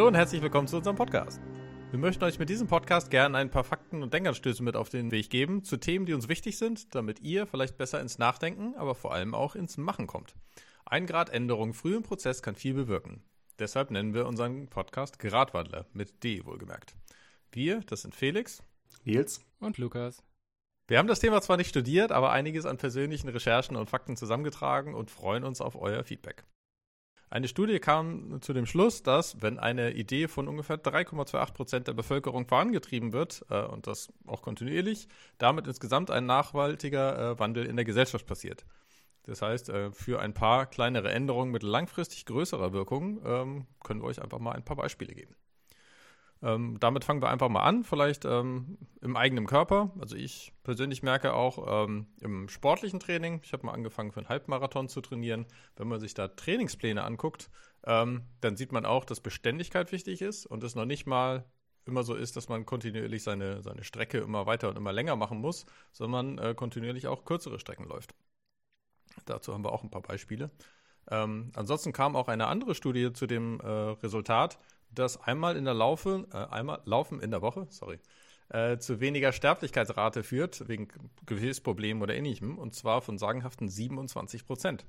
Hallo und herzlich willkommen zu unserem Podcast. Wir möchten euch mit diesem Podcast gerne ein paar Fakten und Denkanstöße mit auf den Weg geben zu Themen, die uns wichtig sind, damit ihr vielleicht besser ins Nachdenken, aber vor allem auch ins Machen kommt. Ein Grad Änderung früh im Prozess kann viel bewirken. Deshalb nennen wir unseren Podcast Gradwandler mit D wohlgemerkt. Wir, das sind Felix, Nils und Lukas. Wir haben das Thema zwar nicht studiert, aber einiges an persönlichen Recherchen und Fakten zusammengetragen und freuen uns auf euer Feedback. Eine Studie kam zu dem Schluss, dass, wenn eine Idee von ungefähr 3,28 Prozent der Bevölkerung vorangetrieben wird, äh, und das auch kontinuierlich, damit insgesamt ein nachhaltiger äh, Wandel in der Gesellschaft passiert. Das heißt, äh, für ein paar kleinere Änderungen mit langfristig größerer Wirkung ähm, können wir euch einfach mal ein paar Beispiele geben. Ähm, damit fangen wir einfach mal an, vielleicht ähm, im eigenen Körper. Also ich persönlich merke auch ähm, im sportlichen Training, ich habe mal angefangen für einen Halbmarathon zu trainieren, wenn man sich da Trainingspläne anguckt, ähm, dann sieht man auch, dass Beständigkeit wichtig ist und es noch nicht mal immer so ist, dass man kontinuierlich seine, seine Strecke immer weiter und immer länger machen muss, sondern äh, kontinuierlich auch kürzere Strecken läuft. Dazu haben wir auch ein paar Beispiele. Ähm, ansonsten kam auch eine andere Studie zu dem äh, Resultat, dass einmal in der Laufe, äh, einmal Laufen in der Woche, sorry, äh, zu weniger Sterblichkeitsrate führt, wegen Gefäßproblemen oder ähnlichem, und zwar von sagenhaften 27 Prozent.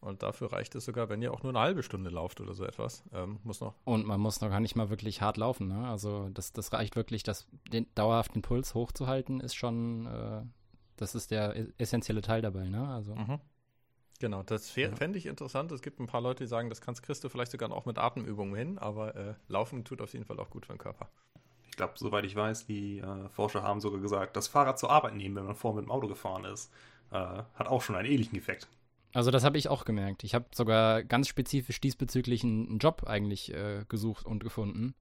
Und dafür reicht es sogar, wenn ihr auch nur eine halbe Stunde lauft oder so etwas. Ähm, muss noch. Und man muss noch gar nicht mal wirklich hart laufen. Ne? Also das, das reicht wirklich, das, den dauerhaften Puls hochzuhalten, ist schon, äh, das ist der essentielle Teil dabei. Ne? Also. Mhm. Genau, das ja. fände ich interessant. Es gibt ein paar Leute, die sagen, das kannst kriegst du vielleicht sogar auch mit Atemübungen hin, aber äh, Laufen tut auf jeden Fall auch gut für den Körper. Ich glaube, soweit ich weiß, die äh, Forscher haben sogar gesagt, das Fahrrad zur Arbeit nehmen, wenn man vorher mit dem Auto gefahren ist, äh, hat auch schon einen ähnlichen Effekt. Also das habe ich auch gemerkt. Ich habe sogar ganz spezifisch diesbezüglich einen, Job eigentlich äh, gesucht und gefunden,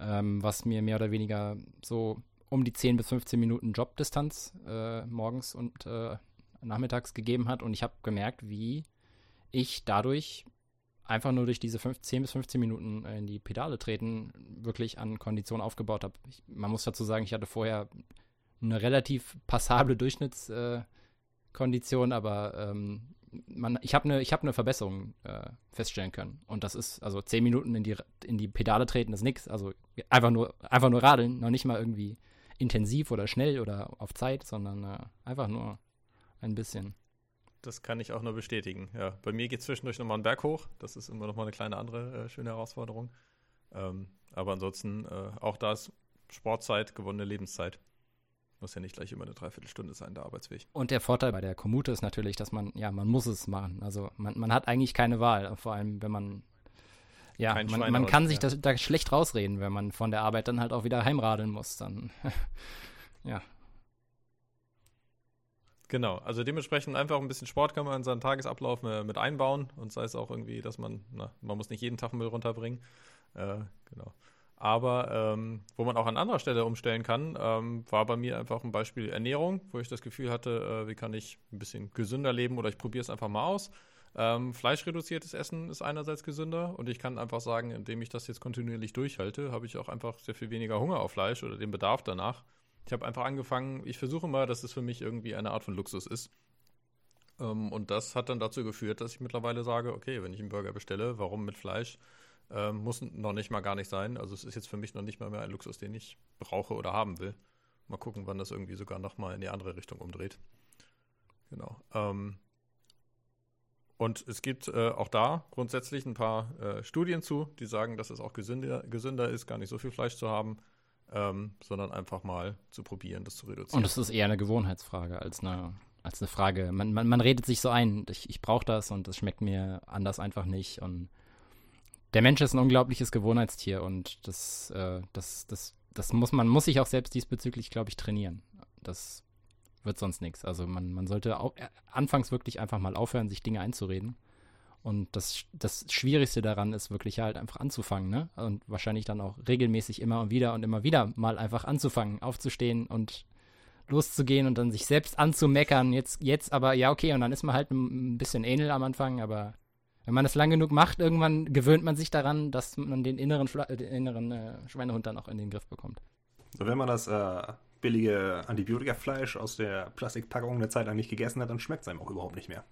ähm, was mir mehr oder weniger so um die 10 bis 15 Minuten Jobdistanz äh, morgens und äh, nachmittags gegeben hat und ich habe gemerkt, wie ich dadurch einfach nur durch diese 10 bis 15 Minuten in die Pedale treten wirklich an Kondition aufgebaut habe. Man muss dazu sagen, ich hatte vorher eine relativ passable Durchschnittskondition, äh, aber ähm, man, ich habe eine hab ne Verbesserung äh, feststellen können. Und das ist, also 10 Minuten in die, in die Pedale treten ist nichts. Also einfach nur, einfach nur radeln, noch nicht mal irgendwie intensiv oder schnell oder auf Zeit, sondern äh, einfach nur ein bisschen. Das kann ich auch nur bestätigen. Ja, bei mir geht zwischendurch nochmal ein Berg hoch. Das ist immer nochmal eine kleine andere äh, schöne Herausforderung. Ähm, aber ansonsten, äh, auch da ist Sportzeit, gewonnene Lebenszeit. Muss ja nicht gleich immer eine Dreiviertelstunde sein, der Arbeitsweg. Und der Vorteil bei der Kommute ist natürlich, dass man, ja, man muss es machen. Also man, man hat eigentlich keine Wahl, vor allem wenn man, ja, man, man kann sich ja. das, da schlecht rausreden, wenn man von der Arbeit dann halt auch wieder heimradeln muss. Dann, ja, Genau, also dementsprechend einfach ein bisschen Sport kann man in seinen Tagesablauf mit einbauen und sei es auch irgendwie, dass man, na, man muss nicht jeden Tag Müll runterbringen. Äh, genau. Aber ähm, wo man auch an anderer Stelle umstellen kann, ähm, war bei mir einfach ein Beispiel Ernährung, wo ich das Gefühl hatte, äh, wie kann ich ein bisschen gesünder leben oder ich probiere es einfach mal aus. Ähm, fleischreduziertes Essen ist einerseits gesünder und ich kann einfach sagen, indem ich das jetzt kontinuierlich durchhalte, habe ich auch einfach sehr viel weniger Hunger auf Fleisch oder den Bedarf danach. Ich habe einfach angefangen, ich versuche mal, dass es für mich irgendwie eine Art von Luxus ist. Ähm, und das hat dann dazu geführt, dass ich mittlerweile sage, okay, wenn ich einen Burger bestelle, warum mit Fleisch? Ähm, muss noch nicht mal gar nicht sein. Also es ist jetzt für mich noch nicht mal mehr ein Luxus, den ich brauche oder haben will. Mal gucken, wann das irgendwie sogar noch mal in die andere Richtung umdreht. Genau. Ähm, und es gibt äh, auch da grundsätzlich ein paar äh, Studien zu, die sagen, dass es auch gesünder, gesünder ist, gar nicht so viel Fleisch zu haben ähm, sondern einfach mal zu probieren, das zu reduzieren. Und es ist eher eine Gewohnheitsfrage als eine, als eine Frage. Man, man, man redet sich so ein, ich, ich brauche das und das schmeckt mir anders einfach nicht. Und der Mensch ist ein unglaubliches Gewohnheitstier und das, äh, das, das, das muss man muss sich auch selbst diesbezüglich, glaube ich, trainieren. Das wird sonst nichts. Also man, man sollte auch, äh, anfangs wirklich einfach mal aufhören, sich Dinge einzureden und das, das Schwierigste daran ist wirklich halt einfach anzufangen, ne? Und wahrscheinlich dann auch regelmäßig immer und wieder und immer wieder mal einfach anzufangen, aufzustehen und loszugehen und dann sich selbst anzumeckern. Jetzt, jetzt aber, ja, okay, und dann ist man halt ein bisschen ähnel am Anfang, aber wenn man das lang genug macht, irgendwann gewöhnt man sich daran, dass man den inneren, Schla den inneren äh, Schweinehund dann auch in den Griff bekommt. So, wenn man das äh, billige Antibiotikafleisch aus der Plastikpackung eine Zeit lang nicht gegessen hat, dann schmeckt es einem auch überhaupt nicht mehr.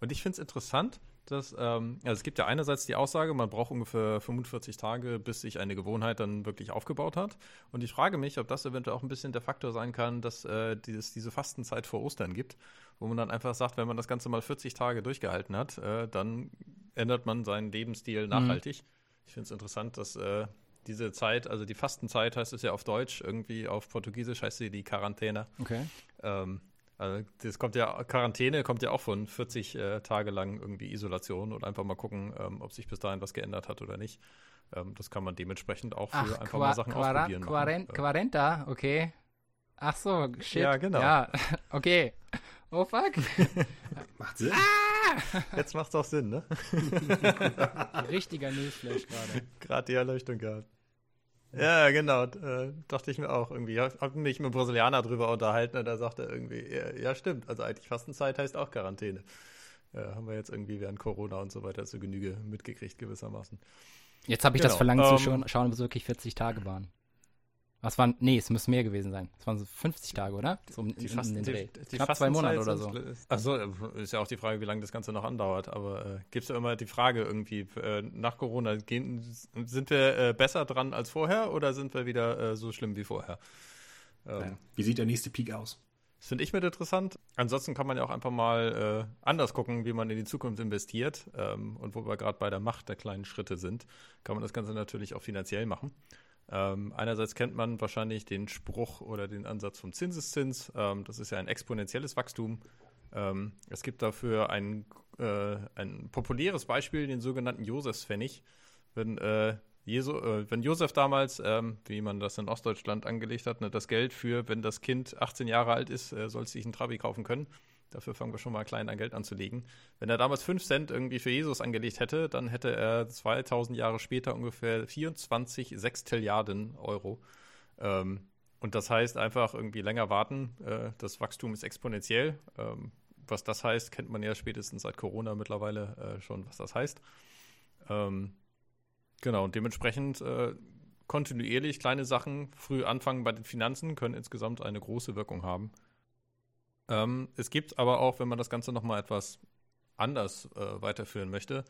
Und ich finde es interessant, dass, ähm, also es gibt ja einerseits die Aussage, man braucht ungefähr 45 Tage, bis sich eine Gewohnheit dann wirklich aufgebaut hat. Und ich frage mich, ob das eventuell auch ein bisschen der Faktor sein kann, dass äh, dieses, diese Fastenzeit vor Ostern gibt, wo man dann einfach sagt, wenn man das Ganze mal 40 Tage durchgehalten hat, äh, dann ändert man seinen Lebensstil mhm. nachhaltig. Mhm. Ich finde es interessant, dass äh, diese Zeit, also die Fastenzeit heißt es ja auf Deutsch, irgendwie auf Portugiesisch heißt sie die Quarantäne. Okay. Ähm, also das kommt ja, Quarantäne kommt ja auch von 40 äh, Tage lang irgendwie Isolation und einfach mal gucken, ähm, ob sich bis dahin was geändert hat oder nicht. Ähm, das kann man dementsprcht auch für Ach, einfach mal Sachen ausprobieren. Quarent, Quarenta, okay. Ach so, shit. Ja, genau. Ja, okay. Oh fuck. Macht Sinn. Ah! Jetzt macht's auch Sinn, ne? Richtiger Newsflash gerade. Gerade die Erleuchtung gehabt. Ja, genau. Äh, dachte ich mir auch irgendwie. Ich habe mich mit einem Brasilianer drüber unterhalten und da sagte er irgendwie, ja, ja, stimmt. Also eigentlich Fastenzeit heißt auch Quarantäne. Ja, haben wir jetzt irgendwie während Corona und so weiter zur Genüge mitgekriegt gewissermaßen. Jetzt habe ich genau. das Verlangen um, zu ähm, schauen, ob es wirklich 40 Tage waren. Was waren, nee, es müssen mehr gewesen sein. Es waren so 50 Tage, oder? So um, die Fasten, die, die Knapp zwei Monate oder so. Achso, ist ja auch die Frage, wie lange das Ganze noch andauert. Aber äh, gibt es ja immer die Frage irgendwie, äh, nach Corona, gehen, sind wir äh, besser dran als vorher oder sind wir wieder äh, so schlimm wie vorher? Ähm, ja. Wie sieht der nächste Peak aus? Das finde ich mit interessant. Ansonsten kann man ja auch einfach mal äh, anders gucken, wie man in die Zukunft investiert. Ähm, und wo wir gerade bei der Macht der kleinen Schritte sind, kann man das Ganze natürlich auch finanziell machen. Ähm, einerseits kennt man wahrscheinlich den Spruch oder den Ansatz vom Zinseszins. Ähm, das ist ja ein exponentielles Wachstum. Ähm, es gibt dafür ein, äh, ein populäres Beispiel, den sogenannten Josefspfennig. Wenn, äh, Jesu, äh, wenn Josef damals, ähm, wie man das in Ostdeutschland angelegt hat, ne, das Geld für, wenn das Kind 18 Jahre alt ist, äh, soll es sich einen Trabi kaufen können, Dafür fangen wir schon mal klein an Geld anzulegen. Wenn er damals 5 Cent irgendwie für Jesus angelegt hätte, dann hätte er 2000 Jahre später ungefähr 24 Sextilliarden Euro. Ähm, und das heißt einfach irgendwie länger warten. Äh, das Wachstum ist exponentiell. Ähm, was das heißt, kennt man ja spätestens seit Corona mittlerweile äh, schon, was das heißt. Ähm, genau, und dementsprechend äh, kontinuierlich kleine Sachen früh anfangen bei den Finanzen können insgesamt eine große Wirkung haben. Ähm, es gibt aber auch, wenn man das Ganze nochmal etwas anders äh, weiterführen möchte,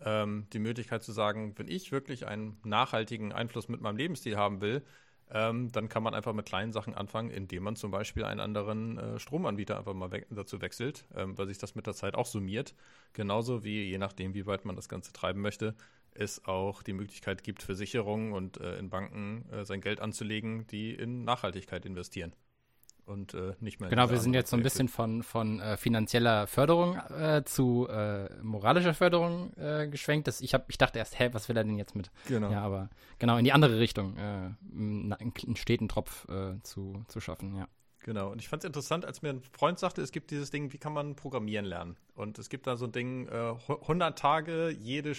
ähm, die Möglichkeit zu sagen, wenn ich wirklich einen nachhaltigen Einfluss mit meinem Lebensstil haben will, ähm, dann kann man einfach mit kleinen Sachen anfangen, indem man zum Beispiel einen anderen äh, Stromanbieter einfach mal we dazu wechselt, ähm, weil sich das mit der Zeit auch summiert. Genauso wie, je nachdem, wie weit man das Ganze treiben möchte, es auch die Möglichkeit gibt, Versicherungen und äh, in Banken äh, sein Geld anzulegen, die in Nachhaltigkeit investieren und äh, nicht mehr. Genau, wir sind jetzt so ein bisschen von, von äh, finanzieller Förderung äh, zu äh, moralischer Förderung äh, geschwenkt. Das, ich, hab, ich dachte erst, hä, was will er denn jetzt mit? Genau. Ja, aber genau in die andere Richtung, äh, einen, steten Tropf zu, zu schaffen, ja. Genau, und ich fand es interessant, als mir ein Freund sagte, es gibt dieses Ding, wie kann man programmieren lernen? Und es gibt da so ein Ding, 100 Tage, jede,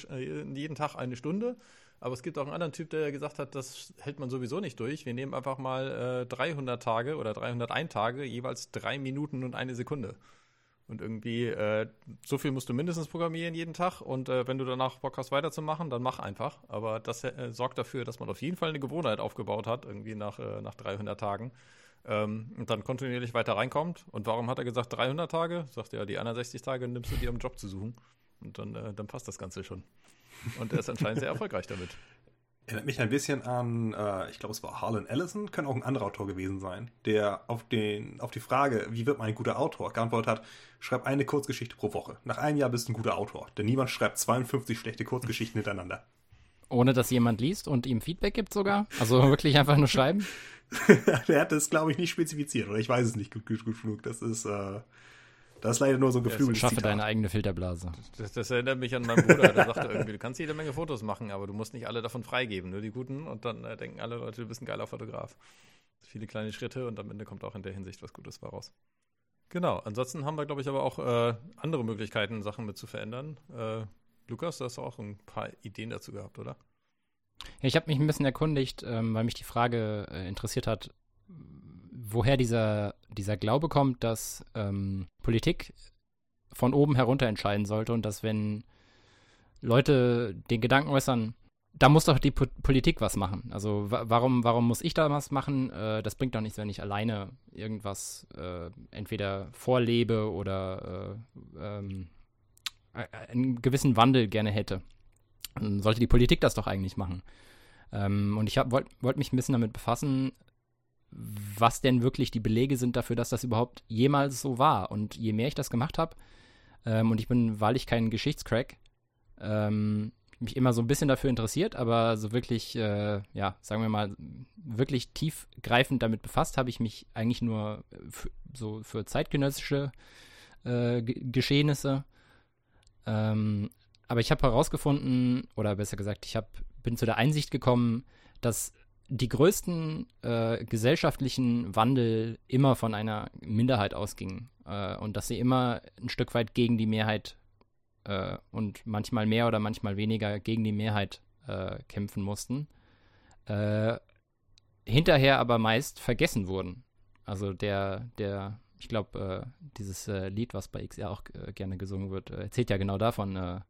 jeden Tag eine Stunde. Aber es gibt auch einen anderen Typ, der gesagt hat, das hält man sowieso nicht durch. Wir nehmen einfach mal äh, 300 Tage oder 301 Tage, jeweils drei Minuten und eine Sekunde. Und irgendwie, äh, so viel musst du mindestens programmieren jeden Tag. Und äh, wenn du danach Bock hast, weiterzumachen, dann mach einfach. Aber das äh, sorgt dafür, dass man auf jeden Fall eine Gewohnheit aufgebaut hat, irgendwie nach, äh, nach 300 Tagen. Ähm, und dann kontinuierlich weiter reinkommt. Und warum hat er gesagt 300 Tage? Sagt er, ja, die anderen 60 Tage nimmst du dir, um Job zu suchen. Und dann, äh, dann passt das Ganze schon. Und er ist anscheinend sehr erfolgreich damit. Erinnert mich ein bisschen an, äh, ich glaube, es war Harlan Ellison, könnte auch ein anderer Autor gewesen sein, der auf, den, auf die Frage, wie wird man ein guter Autor, geantwortet hat, schreib eine Kurzgeschichte pro Woche. Nach einem Jahr bist du ein guter Autor, denn niemand schreibt 52 schlechte Kurzgeschichten hintereinander. Ohne dass jemand liest und ihm Feedback gibt sogar? Also wirklich einfach nur schreiben? der hat das, glaube ich, nicht spezifiziert, oder ich weiß es nicht gut, gut, gut genug. Das ist, äh, das ist leider nur so ein geflügeltes Schaffe Zitat. deine eigene Filterblase. Das, das, erinnert mich an meinen Bruder, der sagte irgendwie, du kannst jede Menge Fotos machen, aber du musst nicht alle davon freigeben, nur die guten. Und dann äh, denken alle Leute, du bist ein geiler Fotograf. Viele kleine Schritte und am Ende kommt auch in der Hinsicht was Gutes raus. Genau, ansonsten haben wir, glaube ich, aber auch äh, andere Möglichkeiten, Sachen mit zu verändern. Äh, Lukas, du hast auch ein paar Ideen dazu gehabt, oder? Ja, ich habe mich ein bisschen erkundigt, ähm, weil mich die Frage äh, interessiert hat, woher dieser, dieser Glaube kommt, dass ähm, Politik von oben herunter entscheiden sollte und dass wenn Leute den Gedanken äußern, da muss doch die po Politik was machen. Also warum, warum muss ich da was machen? Äh, das bringt doch nichts, wenn ich alleine irgendwas äh, entweder vorlebe oder äh, ähm, einen gewissen Wandel gerne hätte. Dann sollte die Politik das doch eigentlich machen. Ähm, und ich wollte wollt mich ein bisschen damit befassen, was denn wirklich die Belege sind dafür, dass das überhaupt jemals so war. Und je mehr ich das gemacht habe, ähm, und ich bin wahrlich kein Geschichtscrack, ähm, mich immer so ein bisschen dafür interessiert, aber so wirklich, äh, ja, sagen wir mal, wirklich tiefgreifend damit befasst habe ich mich eigentlich nur so für zeitgenössische äh, Geschehnisse. Ähm, aber ich habe herausgefunden, oder besser gesagt, ich hab, bin zu der Einsicht gekommen, dass die größten äh, gesellschaftlichen Wandel immer von einer Minderheit ausgingen äh, und dass sie immer ein Stück weit gegen die Mehrheit äh, und manchmal mehr oder manchmal weniger gegen die Mehrheit äh, kämpfen mussten. Äh, hinterher aber meist vergessen wurden. Also der, der, ich glaube, äh, dieses Lied, was bei XR auch gerne gesungen wird, erzählt ja genau davon. ja,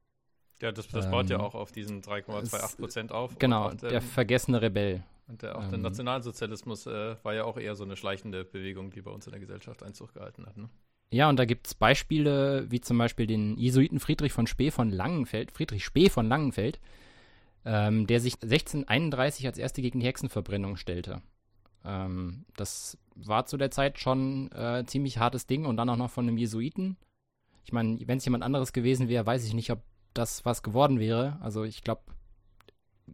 das, das ähm, baut ja auch auf diesen 3,28 Prozent auf. Genau, der, der vergessene Rebell. Und der, auch ähm, der Nationalsozialismus äh, war ja auch eher so eine schleichende Bewegung, die bei uns in der Gesellschaft Einzug gehalten hat. Ne? Ja, und da gibt es Beispiele, wie zum Beispiel den Jesuiten Friedrich von Spee von Langenfeld, Friedrich Spee von Langenfeld, ähm, der sich 1631 als erste gegen die Hexenverbrennung stellte. Ähm, das war zu der Zeit schon äh, ziemlich hartes Ding und dann auch noch von einem Jesuiten. Ich meine, wenn es jemand anderes gewesen wäre, weiß ich nicht, ob das was geworden wäre. Also ich glaube,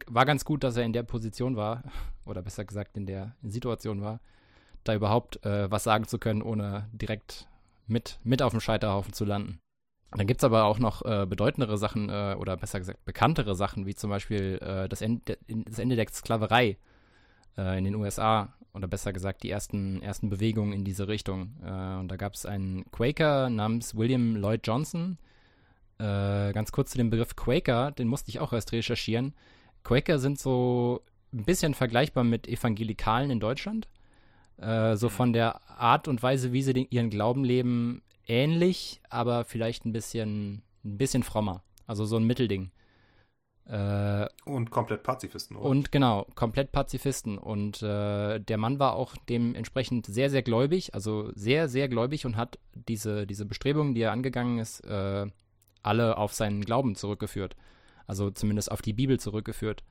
war ganz gut, dass er in der Position war, oder besser gesagt in der Situation war, da überhaupt äh, was sagen zu können, ohne direkt mit, mit auf dem Scheiterhaufen zu landen. Dann gibt es aber auch noch äh, bedeutendere Sachen äh, oder besser gesagt bekanntere Sachen, wie zum Beispiel äh, das, Ende, das, Ende, der Sklaverei äh, in den USA oder besser gesagt die ersten, ersten Bewegungen in diese Richtung. Äh, und da gab es einen Quaker namens William Lloyd Johnson. Ganz kurz zu dem Begriff Quaker, den musste ich auch erst recherchieren. Quaker sind so ein bisschen vergleichbar mit Evangelikalen in Deutschland. Äh, so von der Art und Weise, wie sie den, ihren Glauben leben, ähnlich, aber vielleicht ein bisschen, ein bisschen frommer. Also so ein Mittelding. Äh, und komplett Pazifisten, oder? Und genau, komplett Pazifisten. Und äh, der Mann war auch dementsprechend sehr, sehr gläubig, also sehr, sehr gläubig und hat diese, diese Bestrebungen, die er angegangen ist, äh, alle auf seinen Glauben zurückgeführt. Also zumindest auf die Bibel zurückgeführt.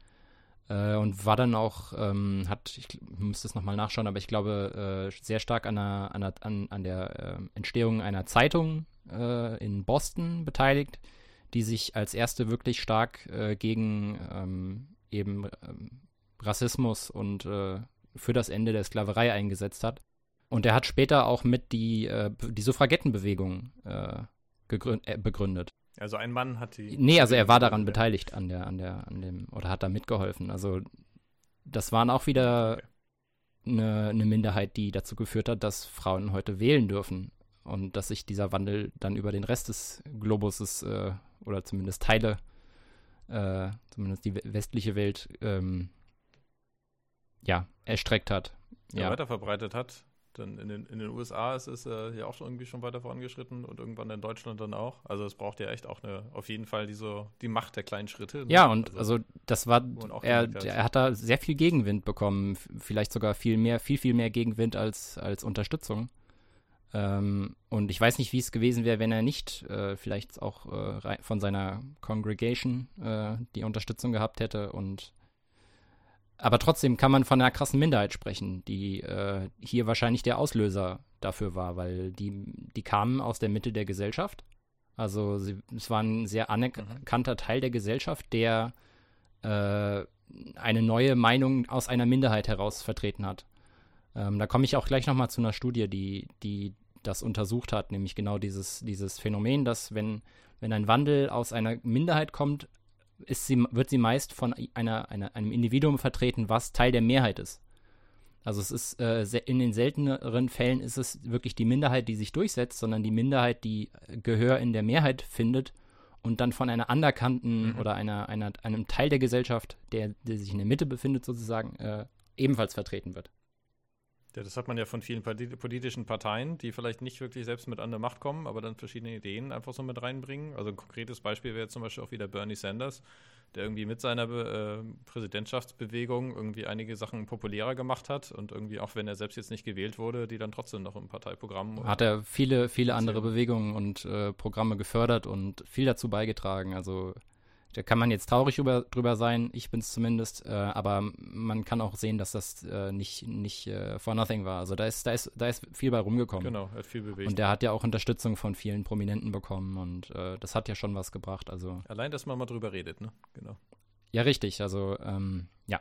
Äh, und war dann auch, ähm, hat, ich müsste es nochmal nachschauen, aber ich glaube, äh, sehr stark an, einer, an, an, an der äh, Entstehung einer Zeitung äh, in Boston beteiligt, die sich als erste wirklich stark äh, gegen ähm, eben ähm, Rassismus und äh, für das Ende der Sklaverei eingesetzt hat. Und er hat später auch mit die, die Suffragettenbewegung begründet. Also ein Mann hat die. Nee, also er war daran beteiligt an der, an der, an dem, oder hat da mitgeholfen. Also das waren auch wieder eine, eine Minderheit, die dazu geführt hat, dass Frauen heute wählen dürfen. Und dass sich dieser Wandel dann über den Rest des Globuses äh, oder zumindest Teile, äh, zumindest die westliche Welt, ähm, ja, erstreckt hat. Ja, ja, weiter verbreitet hat. Denn in den, in den USA ist es äh, ja auch schon irgendwie schon weiter vorangeschritten und irgendwann in Deutschland dann auch. Also es braucht ja echt auch eine, auf jeden Fall diese, die Macht der kleinen Schritte. Ne? Ja, und also, also das war, er, er hat da sehr viel Gegenwind bekommen, vielleicht sogar viel mehr, viel, viel mehr Gegenwind als, als Unterstützung. Ähm, und ich weiß nicht, wie es gewesen wäre, wenn er nicht äh, vielleicht auch äh, von seiner Congregation äh, die Unterstützung gehabt hätte und aber trotzdem kann man von einer krassen Minderheit sprechen, die äh, hier wahrscheinlich der Auslöser dafür war, weil die, die kamen aus der Mitte der Gesellschaft. Also sie, es war ein sehr anerkannter Teil der Gesellschaft, der äh, eine neue Meinung aus einer Minderheit heraus vertreten hat. Ähm, da komme ich auch gleich nochmal zu einer Studie, die, die das untersucht hat, nämlich genau dieses, dieses Phänomen, dass wenn, wenn ein Wandel aus einer Minderheit kommt, ist sie, wird sie meist von einer, einer, einem Individuum vertreten, was Teil der Mehrheit ist. Also es ist äh, in den selteneren Fällen ist es wirklich die Minderheit, die sich durchsetzt, sondern die Minderheit, die Gehör in der Mehrheit findet und dann von einer anerkannten mhm. oder einer, einer, einem Teil der Gesellschaft, der, der sich in der Mitte befindet sozusagen, äh, ebenfalls vertreten wird. Ja, das hat man ja von vielen politischen Parteien, die vielleicht nicht wirklich selbst mit an der Macht kommen, aber dann verschiedene Ideen einfach so mit reinbringen. Also ein konkretes Beispiel wäre zum Beispiel auch wieder Bernie Sanders, der irgendwie mit seiner äh, Präsidentschaftsbewegung irgendwie einige Sachen populärer gemacht hat und irgendwie auch wenn er selbst jetzt nicht gewählt wurde, die dann trotzdem noch im Parteiprogramm. Hat er viele, viele andere Bewegungen und äh, Programme gefördert und viel dazu beigetragen. Also da kann man jetzt traurig über, drüber sein, ich bin es zumindest, äh, aber man kann auch sehen, dass das äh, nicht, nicht äh, for nothing war. Also da ist, da, ist, da ist viel bei rumgekommen. Genau, er hat viel bewegt. Und der hat ja auch Unterstützung von vielen Prominenten bekommen und äh, das hat ja schon was gebracht. Also Allein, dass man mal drüber redet, ne? Genau. Ja, richtig. Also, ähm, ja.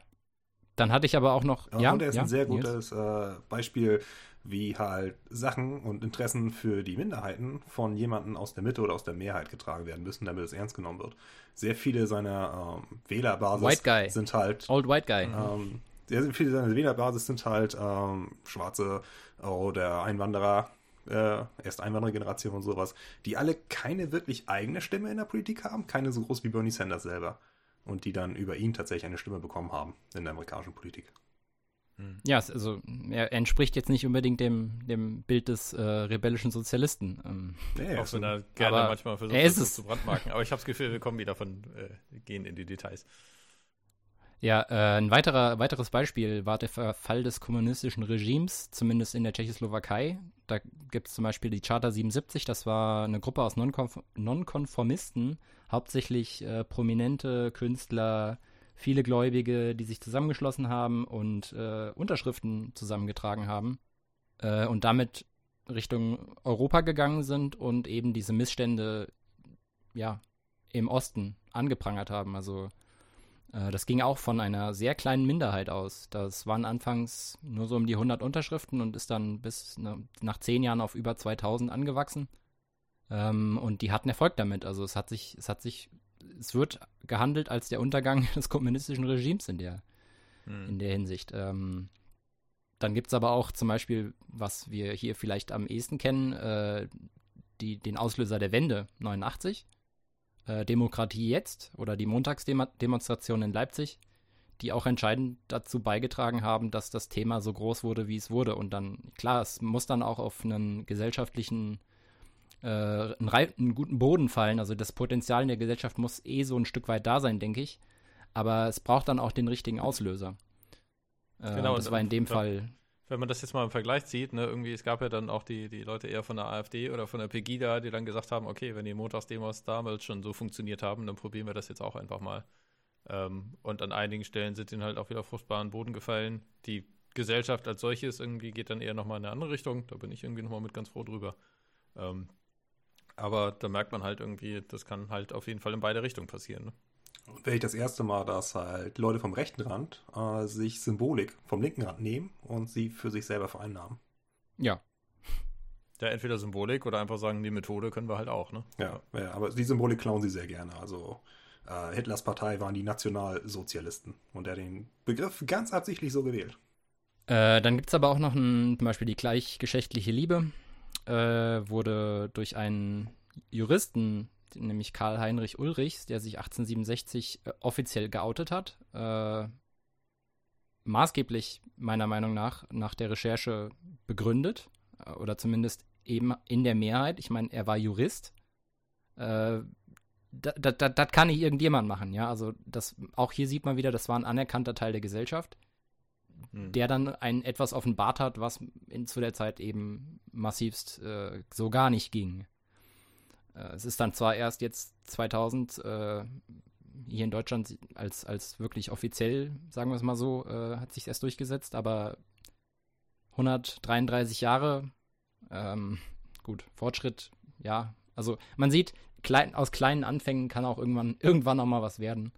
Dann hatte ich aber auch noch. Ja, ja und er ist ja, ein sehr gutes äh, Beispiel, wie halt Sachen und Interessen für die Minderheiten von jemandem aus der Mitte oder aus der Mehrheit getragen werden müssen, damit es ernst genommen wird. Sehr viele seiner ähm, Wählerbasis sind halt. Old White Guy. Ähm, sehr viele seiner Wählerbasis sind halt ähm, Schwarze oder Einwanderer, äh, erst Einwanderergeneration und sowas, die alle keine wirklich eigene Stimme in der Politik haben, keine so groß wie Bernie Sanders selber. Und die dann über ihn tatsächlich eine Stimme bekommen haben in der amerikanischen Politik. Ja, also er entspricht jetzt nicht unbedingt dem, dem Bild des äh, rebellischen Sozialisten. Ähm, Nee, auch also, wenn er gerne aber manchmal versucht, er ist das es. zu brandmarken. Aber ich habe das Gefühl, wir kommen wieder von, äh, gehen in die Details. ja, äh, ein weiterer, weiteres Beispiel war der Verfall des kommunistischen Regimes, zumindest in der Tschechoslowakei. Da gibt es zum Beispiel die Charta 77, das war eine Gruppe aus Nonkonf- Nonkonformisten, hauptsächlich äh, prominente Künstler, viele Gläubige, die sich zusammengeschlossen haben und äh, Unterschriften zusammengetragen haben äh, und damit Richtung Europa gegangen sind und eben diese Missstände ja im Osten angeprangert haben. Also äh, das ging auch von einer sehr kleinen Minderheit aus. Das waren anfangs nur so um die 100 Unterschriften und ist dann bis ne, nach zehn Jahren auf über 2000 angewachsen. Ähm, und die hatten Erfolg damit. Also es hat sich, es hat sich, es wird gehandelt als der Untergang des kommunistischen Regimes in der, Hm. in der Hinsicht. Ähm, dann gibt es aber auch zum Beispiel, was wir hier vielleicht am ehesten kennen, äh, die, den Auslöser der Wende 89, äh, Demokratie jetzt oder die Montagsdemonstration in Leipzig, die auch entscheidend dazu beigetragen haben, dass das Thema so groß wurde, wie es wurde. Und dann, klar, es muss dann auch auf einen gesellschaftlichen, äh, einen, einen guten Boden fallen. Also das Potenzial in der Gesellschaft muss eh so ein Stück weit da sein, denke ich. Aber es braucht dann auch den richtigen Auslöser. Äh, Genau, das und war in dem Fall Wenn man das jetzt mal im Vergleich sieht, ne, irgendwie, es gab ja dann auch die, die Leute eher von der AfD oder von der Pegida, die dann gesagt haben, okay, wenn die Montagsdemos damals schon so funktioniert haben, dann probieren wir das jetzt auch einfach mal. Ähm, und an einigen Stellen sind ihnen halt auch wieder fruchtbaren Boden gefallen. Die Gesellschaft als solches irgendwie geht dann eher nochmal in eine andere Richtung. Da bin ich irgendwie nochmal mit ganz froh drüber. Ähm, aber da merkt man halt irgendwie, das kann halt auf jeden Fall in beide Richtungen passieren. Ne? wäre ich das erste Mal, dass halt Leute vom rechten Rand äh, sich Symbolik vom linken Rand nehmen und sie für sich selber vereinnahmen. ja, Ja, entweder Symbolik oder einfach sagen, die Methode können wir halt auch, ne? Ja, ja, aber die Symbolik klauen sie sehr gerne. Also äh, Hitlers Partei waren die Nationalsozialisten und er hat den Begriff ganz absichtlich so gewählt. Äh, dann gibt es aber auch noch ein, zum Beispiel die gleichgeschlechtliche Liebe. Äh, wurde durch einen Juristen, nämlich Karl Heinrich Ulrichs, der sich 1867 äh, offiziell geoutet hat. Äh, maßgeblich, meiner Meinung nach, nach der Recherche begründet. Äh, oder zumindest eben in der Mehrheit. Ich meine, er war Jurist. Äh, das da, da, das kann nicht irgendjemand machen, ja. Also das, auch hier sieht man wieder, das war ein anerkannter Teil der Gesellschaft Hm. der dann ein etwas offenbart hat, was in, zu der Zeit eben massivst äh, so gar nicht ging. Äh, es ist dann zwar erst jetzt 2000 äh, hier in Deutschland als, als wirklich offiziell, sagen wir es mal so, äh, hat sich erst durchgesetzt, aber 133 Jahre, ähm, gut, Fortschritt, ja. Also man sieht, klein, aus kleinen Anfängen kann auch irgendwann, irgendwann auch mal was werden.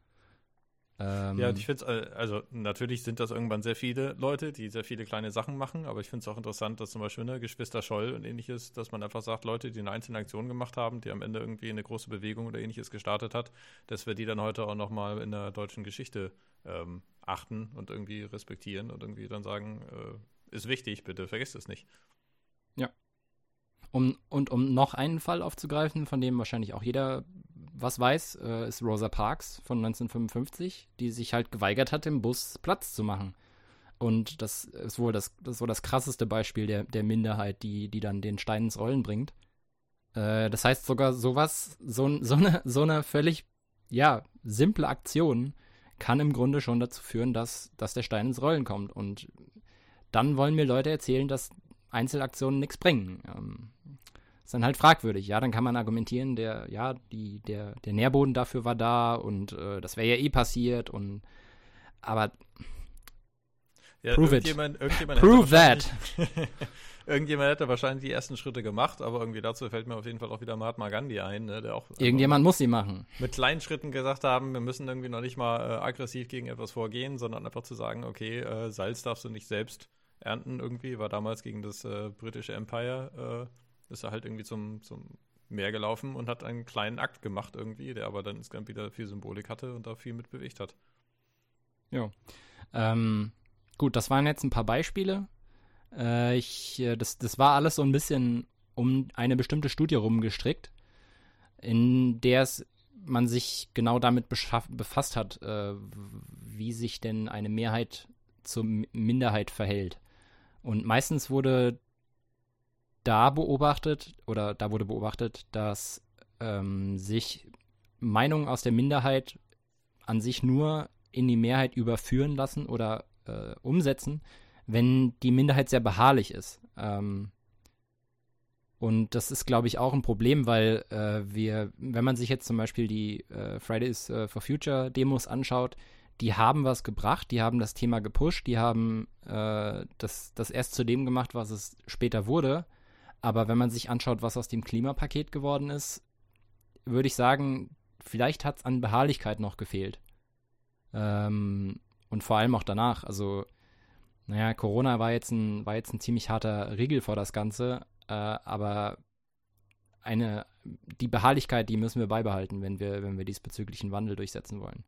Ähm, Ja, und ich finde es, also natürlich sind das irgendwann sehr viele Leute, die sehr viele kleine Sachen machen, aber ich finde es auch interessant, dass zum Beispiel ne, Geschwister Scholl und ähnliches, dass man einfach sagt, Leute, die eine einzelne Aktion gemacht haben, die am Ende irgendwie eine große Bewegung oder ähnliches gestartet hat, dass wir die dann heute auch nochmal in der deutschen Geschichte ähm, achten und irgendwie respektieren und irgendwie dann sagen, äh, ist wichtig, bitte vergesst es nicht. Um, und um noch einen Fall aufzugreifen, von dem wahrscheinlich auch jeder was weiß, äh, ist Rosa Parks von 1955, die sich halt geweigert hat, im Bus Platz zu machen. Und das ist wohl das, das, wohl das krasseste Beispiel der, der Minderheit, die, die dann den Stein ins Rollen bringt. Äh, das heißt sogar sowas, so, so, eine, so eine völlig, ja, simple Aktion kann im Grunde schon dazu führen, dass, dass der Stein ins Rollen kommt. Und dann wollen mir Leute erzählen, dass Einzelaktionen nichts bringen. Ähm, ist dann halt fragwürdig. Ja, dann kann man argumentieren, der, ja, die, der, der Nährboden dafür war da und äh, das wäre ja eh passiert und aber ja, prove it. irgendjemand, irgendjemand Prove that. irgendjemand hätte wahrscheinlich die ersten Schritte gemacht, aber irgendwie dazu fällt mir auf jeden Fall auch wieder Mahatma Gandhi ein, ne, der auch einfach Irgendjemand muss sie machen. mit kleinen Schritten gesagt haben, wir müssen irgendwie noch nicht mal äh, aggressiv gegen etwas vorgehen, sondern einfach zu sagen, okay, äh, Salz darfst du nicht selbst ernten irgendwie, war damals gegen das äh, britische Empire, äh, ist er halt irgendwie zum, zum Meer gelaufen und hat einen kleinen Akt gemacht irgendwie, der aber dann insgesamt wieder viel Symbolik hatte und da viel mit bewegt hat. Ähm, gut, das waren jetzt ein paar Beispiele. Äh, ich, äh, das, das war alles so ein bisschen um eine bestimmte Studie rumgestrickt, in der man sich genau damit befasst hat, äh, wie sich denn eine Mehrheit zur Minderheit verhält. Und meistens wurde da beobachtet, oder da wurde beobachtet, dass ähm, sich Meinungen aus der Minderheit an sich nur in die Mehrheit überführen lassen oder äh, umsetzen, wenn die Minderheit sehr beharrlich ist. Ähm, und das ist, glaube ich, auch ein Problem, weil äh, wir, wenn man sich jetzt zum Beispiel die äh, Fridays for Future Demos anschaut, die haben was gebracht, die haben das Thema gepusht, die haben äh, das, das erst zu dem gemacht, was es später wurde. Aber wenn man sich anschaut, was aus dem Klimapaket geworden ist, würde ich sagen, vielleicht hat es an Beharrlichkeit noch gefehlt. Ähm, und vor allem auch danach. Also, naja, Corona war jetzt ein, war jetzt ein ziemlich harter Riegel vor das Ganze, äh, aber eine, die Beharrlichkeit, die müssen wir beibehalten, wenn wir, wenn wir diesbezüglichen Wandel durchsetzen wollen.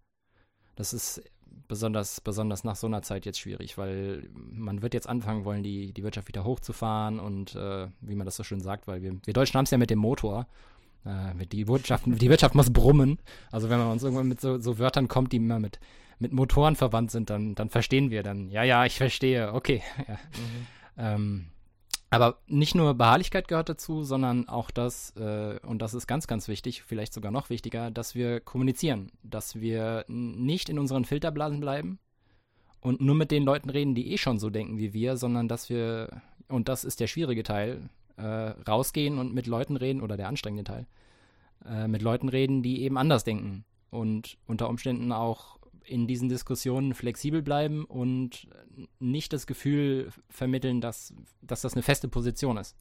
Das ist besonders, besonders nach so einer Zeit jetzt schwierig, weil man wird jetzt anfangen wollen, die, die Wirtschaft wieder hochzufahren und äh, wie man das so schön sagt, weil wir, wir Deutschen haben es ja mit dem Motor. Äh, die, Wirtschaft, die Wirtschaft muss brummen. Also wenn man uns irgendwann mit so, so Wörtern kommt, die immer mit, mit Motoren verwandt sind, dann, dann verstehen wir dann. Ja, ja, ich verstehe. Okay. Ja. Ähm, aber nicht nur Beharrlichkeit gehört dazu, sondern auch das, äh, und das ist ganz, ganz wichtig, vielleicht sogar noch wichtiger, dass wir kommunizieren, dass wir nicht in unseren Filterblasen bleiben und nur mit den Leuten reden, die eh schon so denken wie wir, sondern dass wir, und das ist der schwierige Teil, äh, rausgehen und mit Leuten reden, oder der anstrengende Teil, äh, mit Leuten reden, die eben anders denken und unter Umständen auch in diesen Diskussionen flexibel bleiben und nicht das Gefühl vermitteln, dass, dass das eine feste Position ist.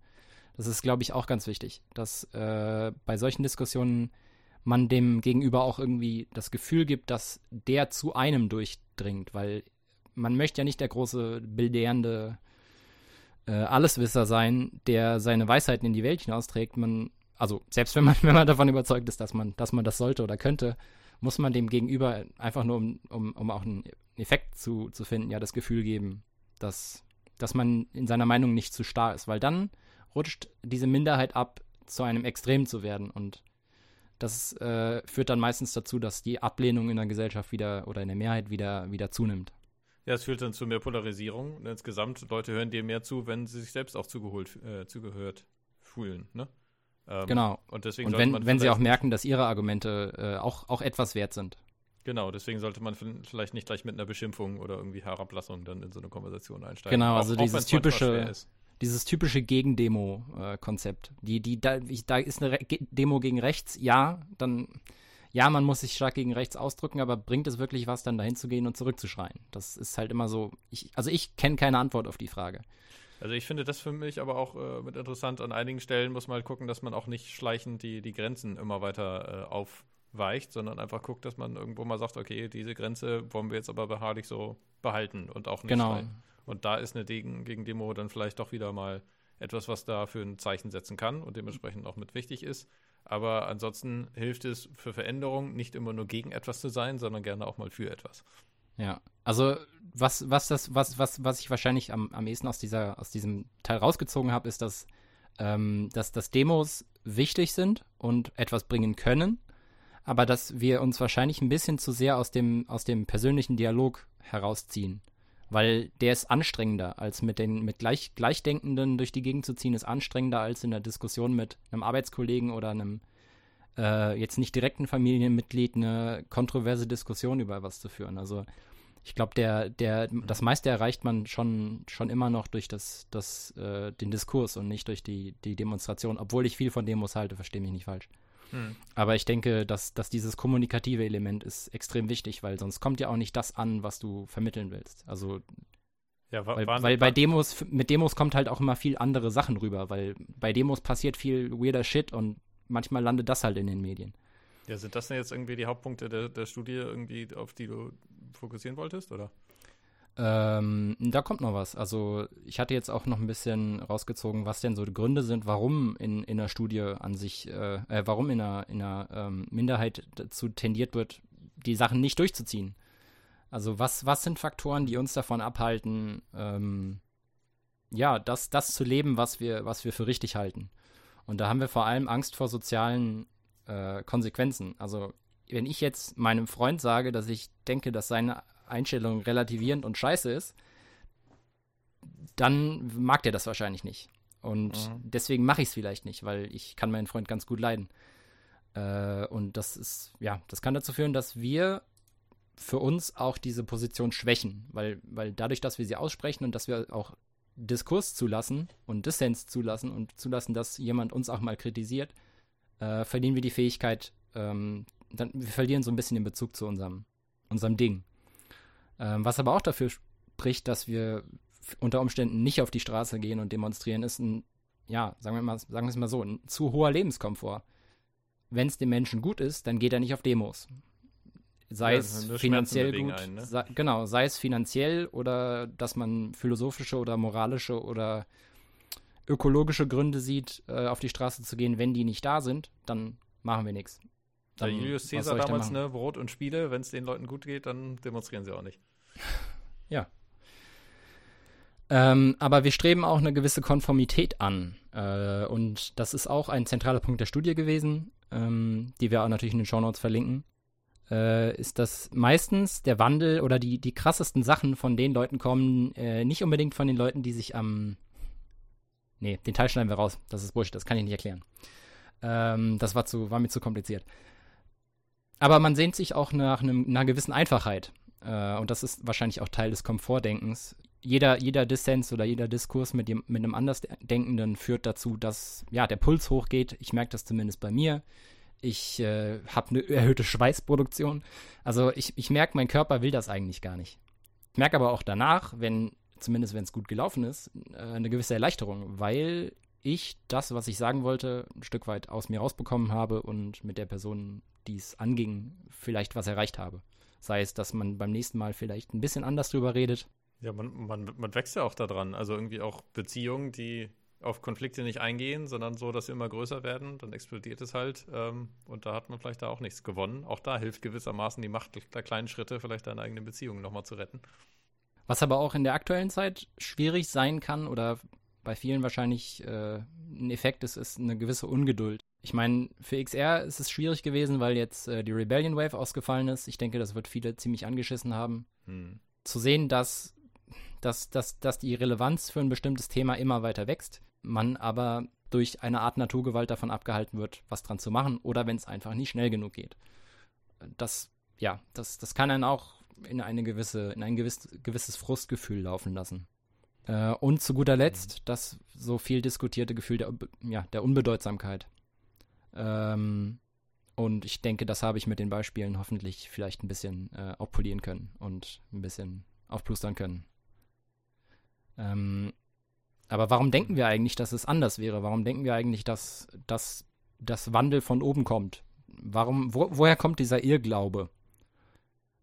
Das ist, glaube ich, auch ganz wichtig, dass äh, bei solchen Diskussionen man dem Gegenüber auch irgendwie das Gefühl gibt, dass der zu einem durchdringt, weil man möchte ja nicht der große, belehrende äh, Alleswisser sein, der seine Weisheiten in die Welt hinausträgt. Man, also selbst wenn man, wenn man davon überzeugt ist, dass man, dass man das sollte oder könnte, muss man dem Gegenüber einfach nur, um, um, um auch einen Effekt zu, zu finden, ja, das Gefühl geben, dass, dass man in seiner Meinung nicht zu starr ist, weil dann rutscht diese Minderheit ab, zu einem Extrem zu werden und das äh, führt dann meistens dazu, dass die Ablehnung in der Gesellschaft wieder oder in der Mehrheit wieder, wieder zunimmt. Ja, es führt dann zu mehr Polarisierung. Und insgesamt, Leute hören dir mehr zu, wenn sie sich selbst auch zugeholt, äh, zugehört fühlen. Ne? Ähm, Genau. Und deswegen Und wenn, man wenn sie auch merken, dass ihre Argumente äh, auch, auch etwas wert sind. Genau, deswegen sollte man vielleicht nicht gleich mit einer Beschimpfung oder irgendwie Herablassung dann in so eine Konversation einsteigen. Genau, also auch dieses typische-. Dieses typische Gegendemo-Konzept. die, die, da, ich, da ist eine Re Demo gegen rechts, ja, dann, ja, man muss sich stark gegen rechts ausdrücken, aber bringt es wirklich was, dann dahin zu gehen und zurückzuschreien? Das ist halt immer so, ich, also ich kenne keine Antwort auf die Frage. Also ich finde das für mich aber auch äh, mit interessant. An einigen Stellen muss man halt gucken, dass man auch nicht schleichend die, die Grenzen immer weiter äh, aufweicht, sondern einfach guckt, dass man irgendwo mal sagt, okay, diese Grenze wollen wir jetzt aber beharrlich so behalten und auch nicht Genau. schleichen. Und da ist eine Degen gegen Demo dann vielleicht doch wieder mal etwas, was da für ein Zeichen setzen kann und dementsprechend auch mit wichtig ist. Aber ansonsten hilft es für Veränderung nicht immer nur gegen etwas zu sein, sondern gerne auch mal für etwas. Ja, also was, was das, was, was, was ich wahrscheinlich am, am ehesten aus dieser, aus diesem Teil rausgezogen habe, ist, dass, ähm, dass, dass Demos wichtig sind und etwas bringen können, aber dass wir uns wahrscheinlich ein bisschen zu sehr aus dem, aus dem persönlichen Dialog herausziehen. weil der ist anstrengender, als mit den mit gleich, Gleichdenkenden durch die Gegend zu ziehen, ist anstrengender als in der Diskussion mit einem Arbeitskollegen oder einem äh, jetzt nicht direkten Familienmitglied eine kontroverse Diskussion über was zu führen. Also ich glaube, der, der, das meiste erreicht man schon, schon immer noch durch das, das, äh, den Diskurs und nicht durch die, die Demonstration, obwohl ich viel von Demos halte, verstehe mich nicht falsch. Hm. Aber ich denke, dass, dass dieses kommunikative Element ist extrem wichtig, weil sonst kommt ja auch nicht das an, was du vermitteln willst. Also ja, weil, weil bei Demos, mit Demos kommt halt auch immer viel andere Sachen rüber, weil bei Demos passiert viel weirder Shit und manchmal landet das halt in den Medien. Ja, sind das denn jetzt irgendwie die Hauptpunkte der, der Studie, irgendwie, auf die du fokussieren wolltest, oder? Ähm, da kommt noch was. Also ich hatte jetzt auch noch ein bisschen rausgezogen, was denn so die Gründe sind, warum in, in einer Studie an sich, äh, äh, warum in einer, in einer ähm, Minderheit dazu tendiert wird, die Sachen nicht durchzuziehen. Also was, was sind Faktoren, die uns davon abhalten, ähm, ja, das, das zu leben, was wir, was wir für richtig halten. Und da haben wir vor allem Angst vor sozialen äh, Konsequenzen. Also wenn ich jetzt meinem Freund sage, dass ich denke, dass seine Einstellung relativierend und scheiße ist, dann mag der das wahrscheinlich nicht. Und mhm. deswegen mache ich es vielleicht nicht, weil ich kann meinen Freund ganz gut leiden. Äh, und das ist, ja, das kann dazu führen, dass wir für uns auch diese Position schwächen, weil, weil dadurch, dass wir sie aussprechen und dass wir auch Diskurs zulassen und Dissens zulassen und zulassen, dass jemand uns auch mal kritisiert, äh, verlieren wir die Fähigkeit, ähm, dann, wir verlieren so ein bisschen den Bezug zu unserem, unserem Ding. Ähm, was aber auch dafür spricht, dass wir unter Umständen nicht auf die Straße gehen und demonstrieren, ist ein, ja, sagen wir mal, sagen wir es mal so, ein zu hoher Lebenskomfort. Wenn es dem Menschen gut ist, dann geht er nicht auf Demos. Sei ja, es finanziell gut, ein, ne? sei, genau, sei es finanziell oder dass man philosophische oder moralische oder ökologische Gründe sieht, äh, auf die Straße zu gehen, wenn die nicht da sind, dann machen wir nichts. Der Julius Caesar damals, ne, Brot und Spiele, wenn es den Leuten gut geht, dann demonstrieren sie auch nicht. Ja. Ähm, aber wir streben auch eine gewisse Konformität an. Äh, und das ist auch ein zentraler Punkt der Studie gewesen, ähm, die wir auch natürlich in den Shownotes verlinken. Äh, ist, dass meistens der Wandel oder die, die krassesten Sachen von den Leuten kommen, äh, nicht unbedingt von den Leuten, die sich am. nee, den Teil schneiden wir raus. Das ist Bullshit, das kann ich nicht erklären. Ähm, das war, zu, war mir zu kompliziert. Aber man sehnt sich auch nach einem, einer gewissen Einfachheit. Äh, und das ist wahrscheinlich auch Teil des Komfortdenkens. Jeder, jeder Dissens oder jeder Diskurs mit, dem, mit einem Andersdenkenden führt dazu, dass ja, der Puls hochgeht. Ich merke das zumindest bei mir. Ich äh, habe eine erhöhte Schweißproduktion. Also ich, ich merke, mein Körper will das eigentlich gar nicht. Ich merke aber auch danach, wenn, zumindest wenn es gut gelaufen ist, äh, eine gewisse Erleichterung, weil ich das, was ich sagen wollte, ein Stück weit aus mir rausbekommen habe und mit der Person die es anging, vielleicht was erreicht habe. Sei es, dass man beim nächsten Mal vielleicht ein bisschen anders drüber redet. Ja, man, man, man wächst ja auch daran. Also irgendwie auch Beziehungen, die auf Konflikte nicht eingehen, sondern so, dass sie immer größer werden, dann explodiert es halt. Ähm, und da hat man vielleicht da auch nichts gewonnen. Auch da hilft gewissermaßen die Macht der kleinen Schritte, vielleicht deine eigene Beziehung nochmal zu retten. Was aber auch in der aktuellen Zeit schwierig sein kann oder bei vielen wahrscheinlich äh, ein Effekt ist, ist eine gewisse Ungeduld. Ich meine, für XR ist es schwierig gewesen, weil jetzt äh, die Rebellion Wave ausgefallen ist. Ich denke, das wird viele ziemlich angeschissen haben. Hm. Zu sehen, dass, dass, dass, dass die Relevanz für ein bestimmtes Thema immer weiter wächst, man aber durch eine Art Naturgewalt davon abgehalten wird, was dran zu machen, oder wenn es einfach nicht schnell genug geht. Das, ja, das, das kann einen auch in eine gewisse, in ein gewiss, gewisses Frustgefühl laufen lassen. Äh, und zu guter Letzt das so viel diskutierte Gefühl der, ja, der Unbedeutsamkeit. Ähm, und ich denke, das habe ich mit den Beispielen hoffentlich vielleicht ein bisschen äh, aufpolieren können und ein bisschen aufplustern können. Ähm, aber warum denken wir eigentlich, dass es anders wäre? Warum denken wir eigentlich, dass, dass das Wandel von oben kommt? Warum, wo, woher kommt dieser Irrglaube?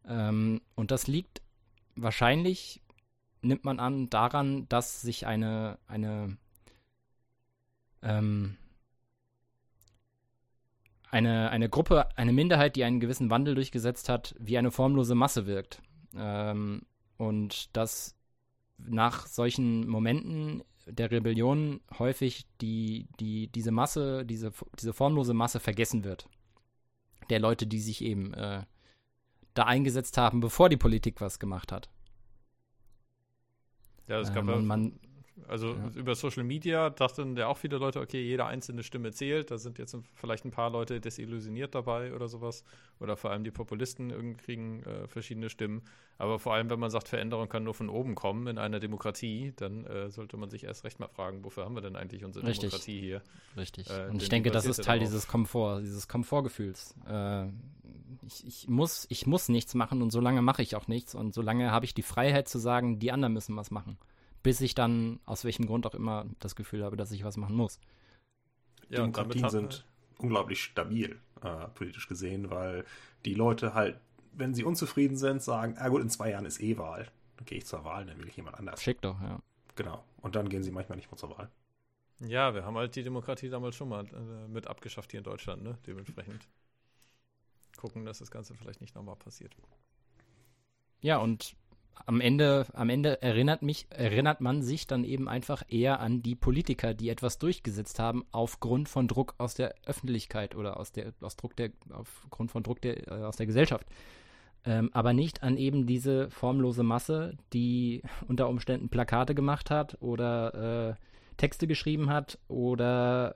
Ähm, und das liegt wahrscheinlich, nimmt man an, daran, dass sich eine, eine ähm, eine, eine Gruppe, eine Minderheit, die einen gewissen Wandel durchgesetzt hat, wie eine formlose Masse wirkt. Ähm, und dass nach solchen Momenten der Rebellion häufig die, die, diese Masse, diese, diese formlose Masse vergessen wird. Der Leute, die sich eben äh, da eingesetzt haben, bevor die Politik was gemacht hat. Ja, es gab äh, man, man, also Ja. über Social Media dachten ja auch viele Leute, okay, jede einzelne Stimme zählt. Da sind jetzt vielleicht ein paar Leute desillusioniert dabei oder sowas. Oder vor allem die Populisten irgendwie kriegen äh, verschiedene Stimmen. Aber vor allem, wenn man sagt, Veränderung kann nur von oben kommen in einer Demokratie, dann äh, sollte man sich erst recht mal fragen, wofür haben wir denn eigentlich unsere Richtig. Demokratie hier? Richtig. Äh, und ich denke, das ist Teil darauf. dieses Komfort, dieses Komfortgefühls. Äh, ich, ich, muss, ich muss nichts machen und solange mache ich auch nichts und solange habe ich die Freiheit zu sagen, die anderen müssen was machen. Bis ich dann, aus welchem Grund auch immer, das Gefühl habe, dass ich was machen muss. Ja, Demokratien sind unglaublich stabil, äh, politisch gesehen, weil die Leute halt, wenn sie unzufrieden sind, sagen, ah gut, in zwei Jahren ist eh Wahl. Dann gehe ich zur Wahl, dann will ich jemand anders. Schick doch, ja. Genau. Und dann gehen sie manchmal nicht mehr zur Wahl. Ja, wir haben halt die Demokratie damals schon mal äh, mit abgeschafft hier in Deutschland, ne? Dementsprechend gucken, dass das Ganze vielleicht nicht nochmal passiert. Ja, und am Ende, am Ende erinnert mich, erinnert man sich dann eben einfach eher an die Politiker, die etwas durchgesetzt haben, aufgrund von Druck aus der Öffentlichkeit oder aus der, aus Druck der, aufgrund von Druck der, äh, aus der Gesellschaft. Ähm, aber nicht an eben diese formlose Masse, die unter Umständen Plakate gemacht hat oder äh, Texte geschrieben hat oder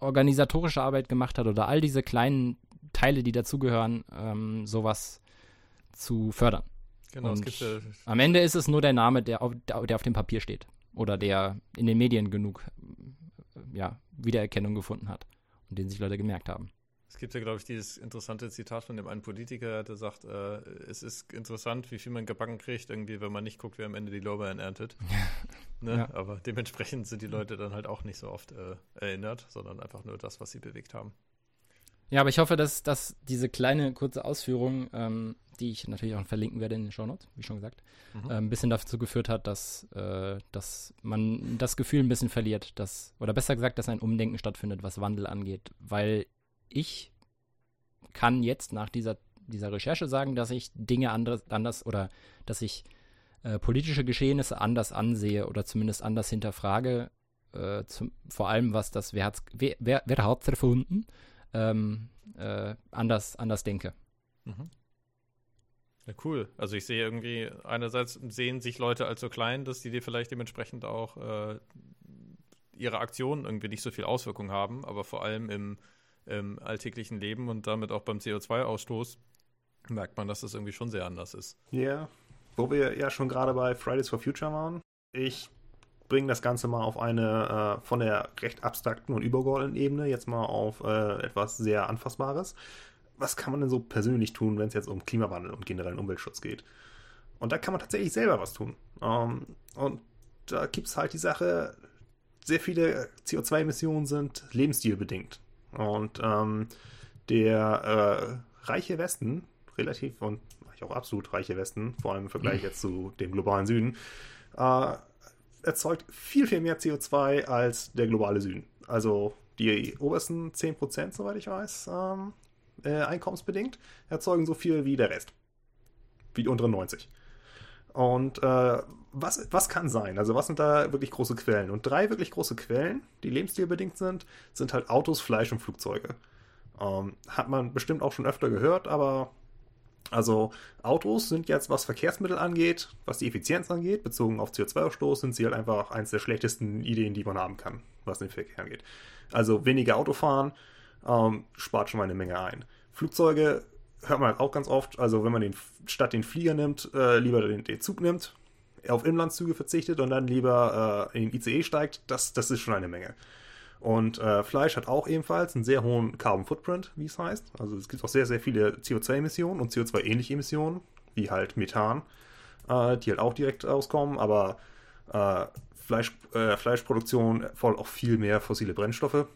organisatorische Arbeit gemacht hat oder all diese kleinen Teile, die dazugehören, ähm, sowas zu fördern. Genau, es Und gibt ja Am Ende ist es nur der Name, der auf, der auf dem Papier steht. Oder der in den Medien genug äh, ja, Wiedererkennung gefunden hat und den sich Leute gemerkt haben. Es gibt ja, glaube ich, dieses interessante Zitat von dem einen Politiker, der sagt, äh, es ist interessant, wie viel man gebacken kriegt, irgendwie, wenn man nicht guckt, wer am Ende die Lorbeeren erntet. ne? Ja. Aber dementsprechend sind die Leute dann halt auch nicht so oft äh, erinnert, sondern einfach nur das, was sie bewegt haben. Ja, aber ich hoffe, dass, dass diese kleine kurze Ausführung, ähm, die ich natürlich auch verlinken werde in den Shownotes, wie schon gesagt, Mhm. äh, ein bisschen dazu geführt hat, dass, äh, dass man das Gefühl ein bisschen verliert, dass, oder besser gesagt, dass ein Umdenken stattfindet, was Wandel angeht. Weil ich kann jetzt nach dieser, dieser Recherche sagen, dass ich Dinge anders, anders oder dass ich äh, politische Geschehnisse anders ansehe oder zumindest anders hinterfrage, äh, zum, vor allem was das, wer hat's, wer, wer, wer hat's erfunden, ähm, äh, anders, anders denke. Mhm. Ja, cool. Also ich sehe irgendwie, einerseits sehen sich Leute als so klein, dass die dir vielleicht dementsprechend auch äh, ihre Aktionen irgendwie nicht so viel Auswirkung haben, aber vor allem im, im alltäglichen Leben und damit auch beim CO2-Ausstoß merkt man, dass das irgendwie schon sehr anders ist. Ja, wo wir ja schon gerade bei Fridays for Future waren. Ich bringe das Ganze mal auf eine äh, von der recht abstrakten und übergeordneten Ebene jetzt mal auf äh, etwas sehr Anfassbares. Was kann man denn so persönlich tun, wenn es jetzt um Klimawandel und generellen Umweltschutz geht? Und da kann man tatsächlich selber was tun. Ähm, und da gibt es halt die Sache, sehr viele CO2-Emissionen sind lebensstilbedingt. Und ähm, der äh, reiche Westen, relativ und auch absolut reiche Westen, vor allem im Vergleich jetzt zu dem globalen Süden, äh, erzeugt viel, viel mehr CO2 als der globale Süden. Also die obersten 10%, soweit ich weiß, ähm, äh, einkommensbedingt, erzeugen so viel wie der Rest. Wie die unteren 90. Und äh, was, was kann sein? Also was sind da wirklich große Quellen? Und drei wirklich große Quellen, die lebensstilbedingt sind, sind halt Autos, Fleisch und Flugzeuge. Ähm, hat man bestimmt auch schon öfter gehört, aber also Autos sind jetzt, was Verkehrsmittel angeht, was die Effizienz angeht, bezogen auf CO2-Ausstoß, sind sie halt einfach eins der schlechtesten Ideen, die man haben kann, was den Verkehr angeht. Also weniger Autofahren ähm, spart schon mal eine Menge ein. Flugzeuge hört man halt auch ganz oft, also wenn man den, statt den Flieger nimmt, äh, lieber den, den Zug nimmt, auf Inlandszüge verzichtet und dann lieber äh, in den ICE steigt, das, das ist schon eine Menge. Und äh, Fleisch hat auch ebenfalls einen sehr hohen Carbon Footprint, wie es heißt. Also es gibt auch sehr, sehr viele CO2-Emissionen und CO2-ähnliche Emissionen, wie halt Methan, äh, die halt auch direkt auskommen. Aber äh, Fleisch, äh, Fleischproduktion erfordert auch viel mehr fossile Brennstoffe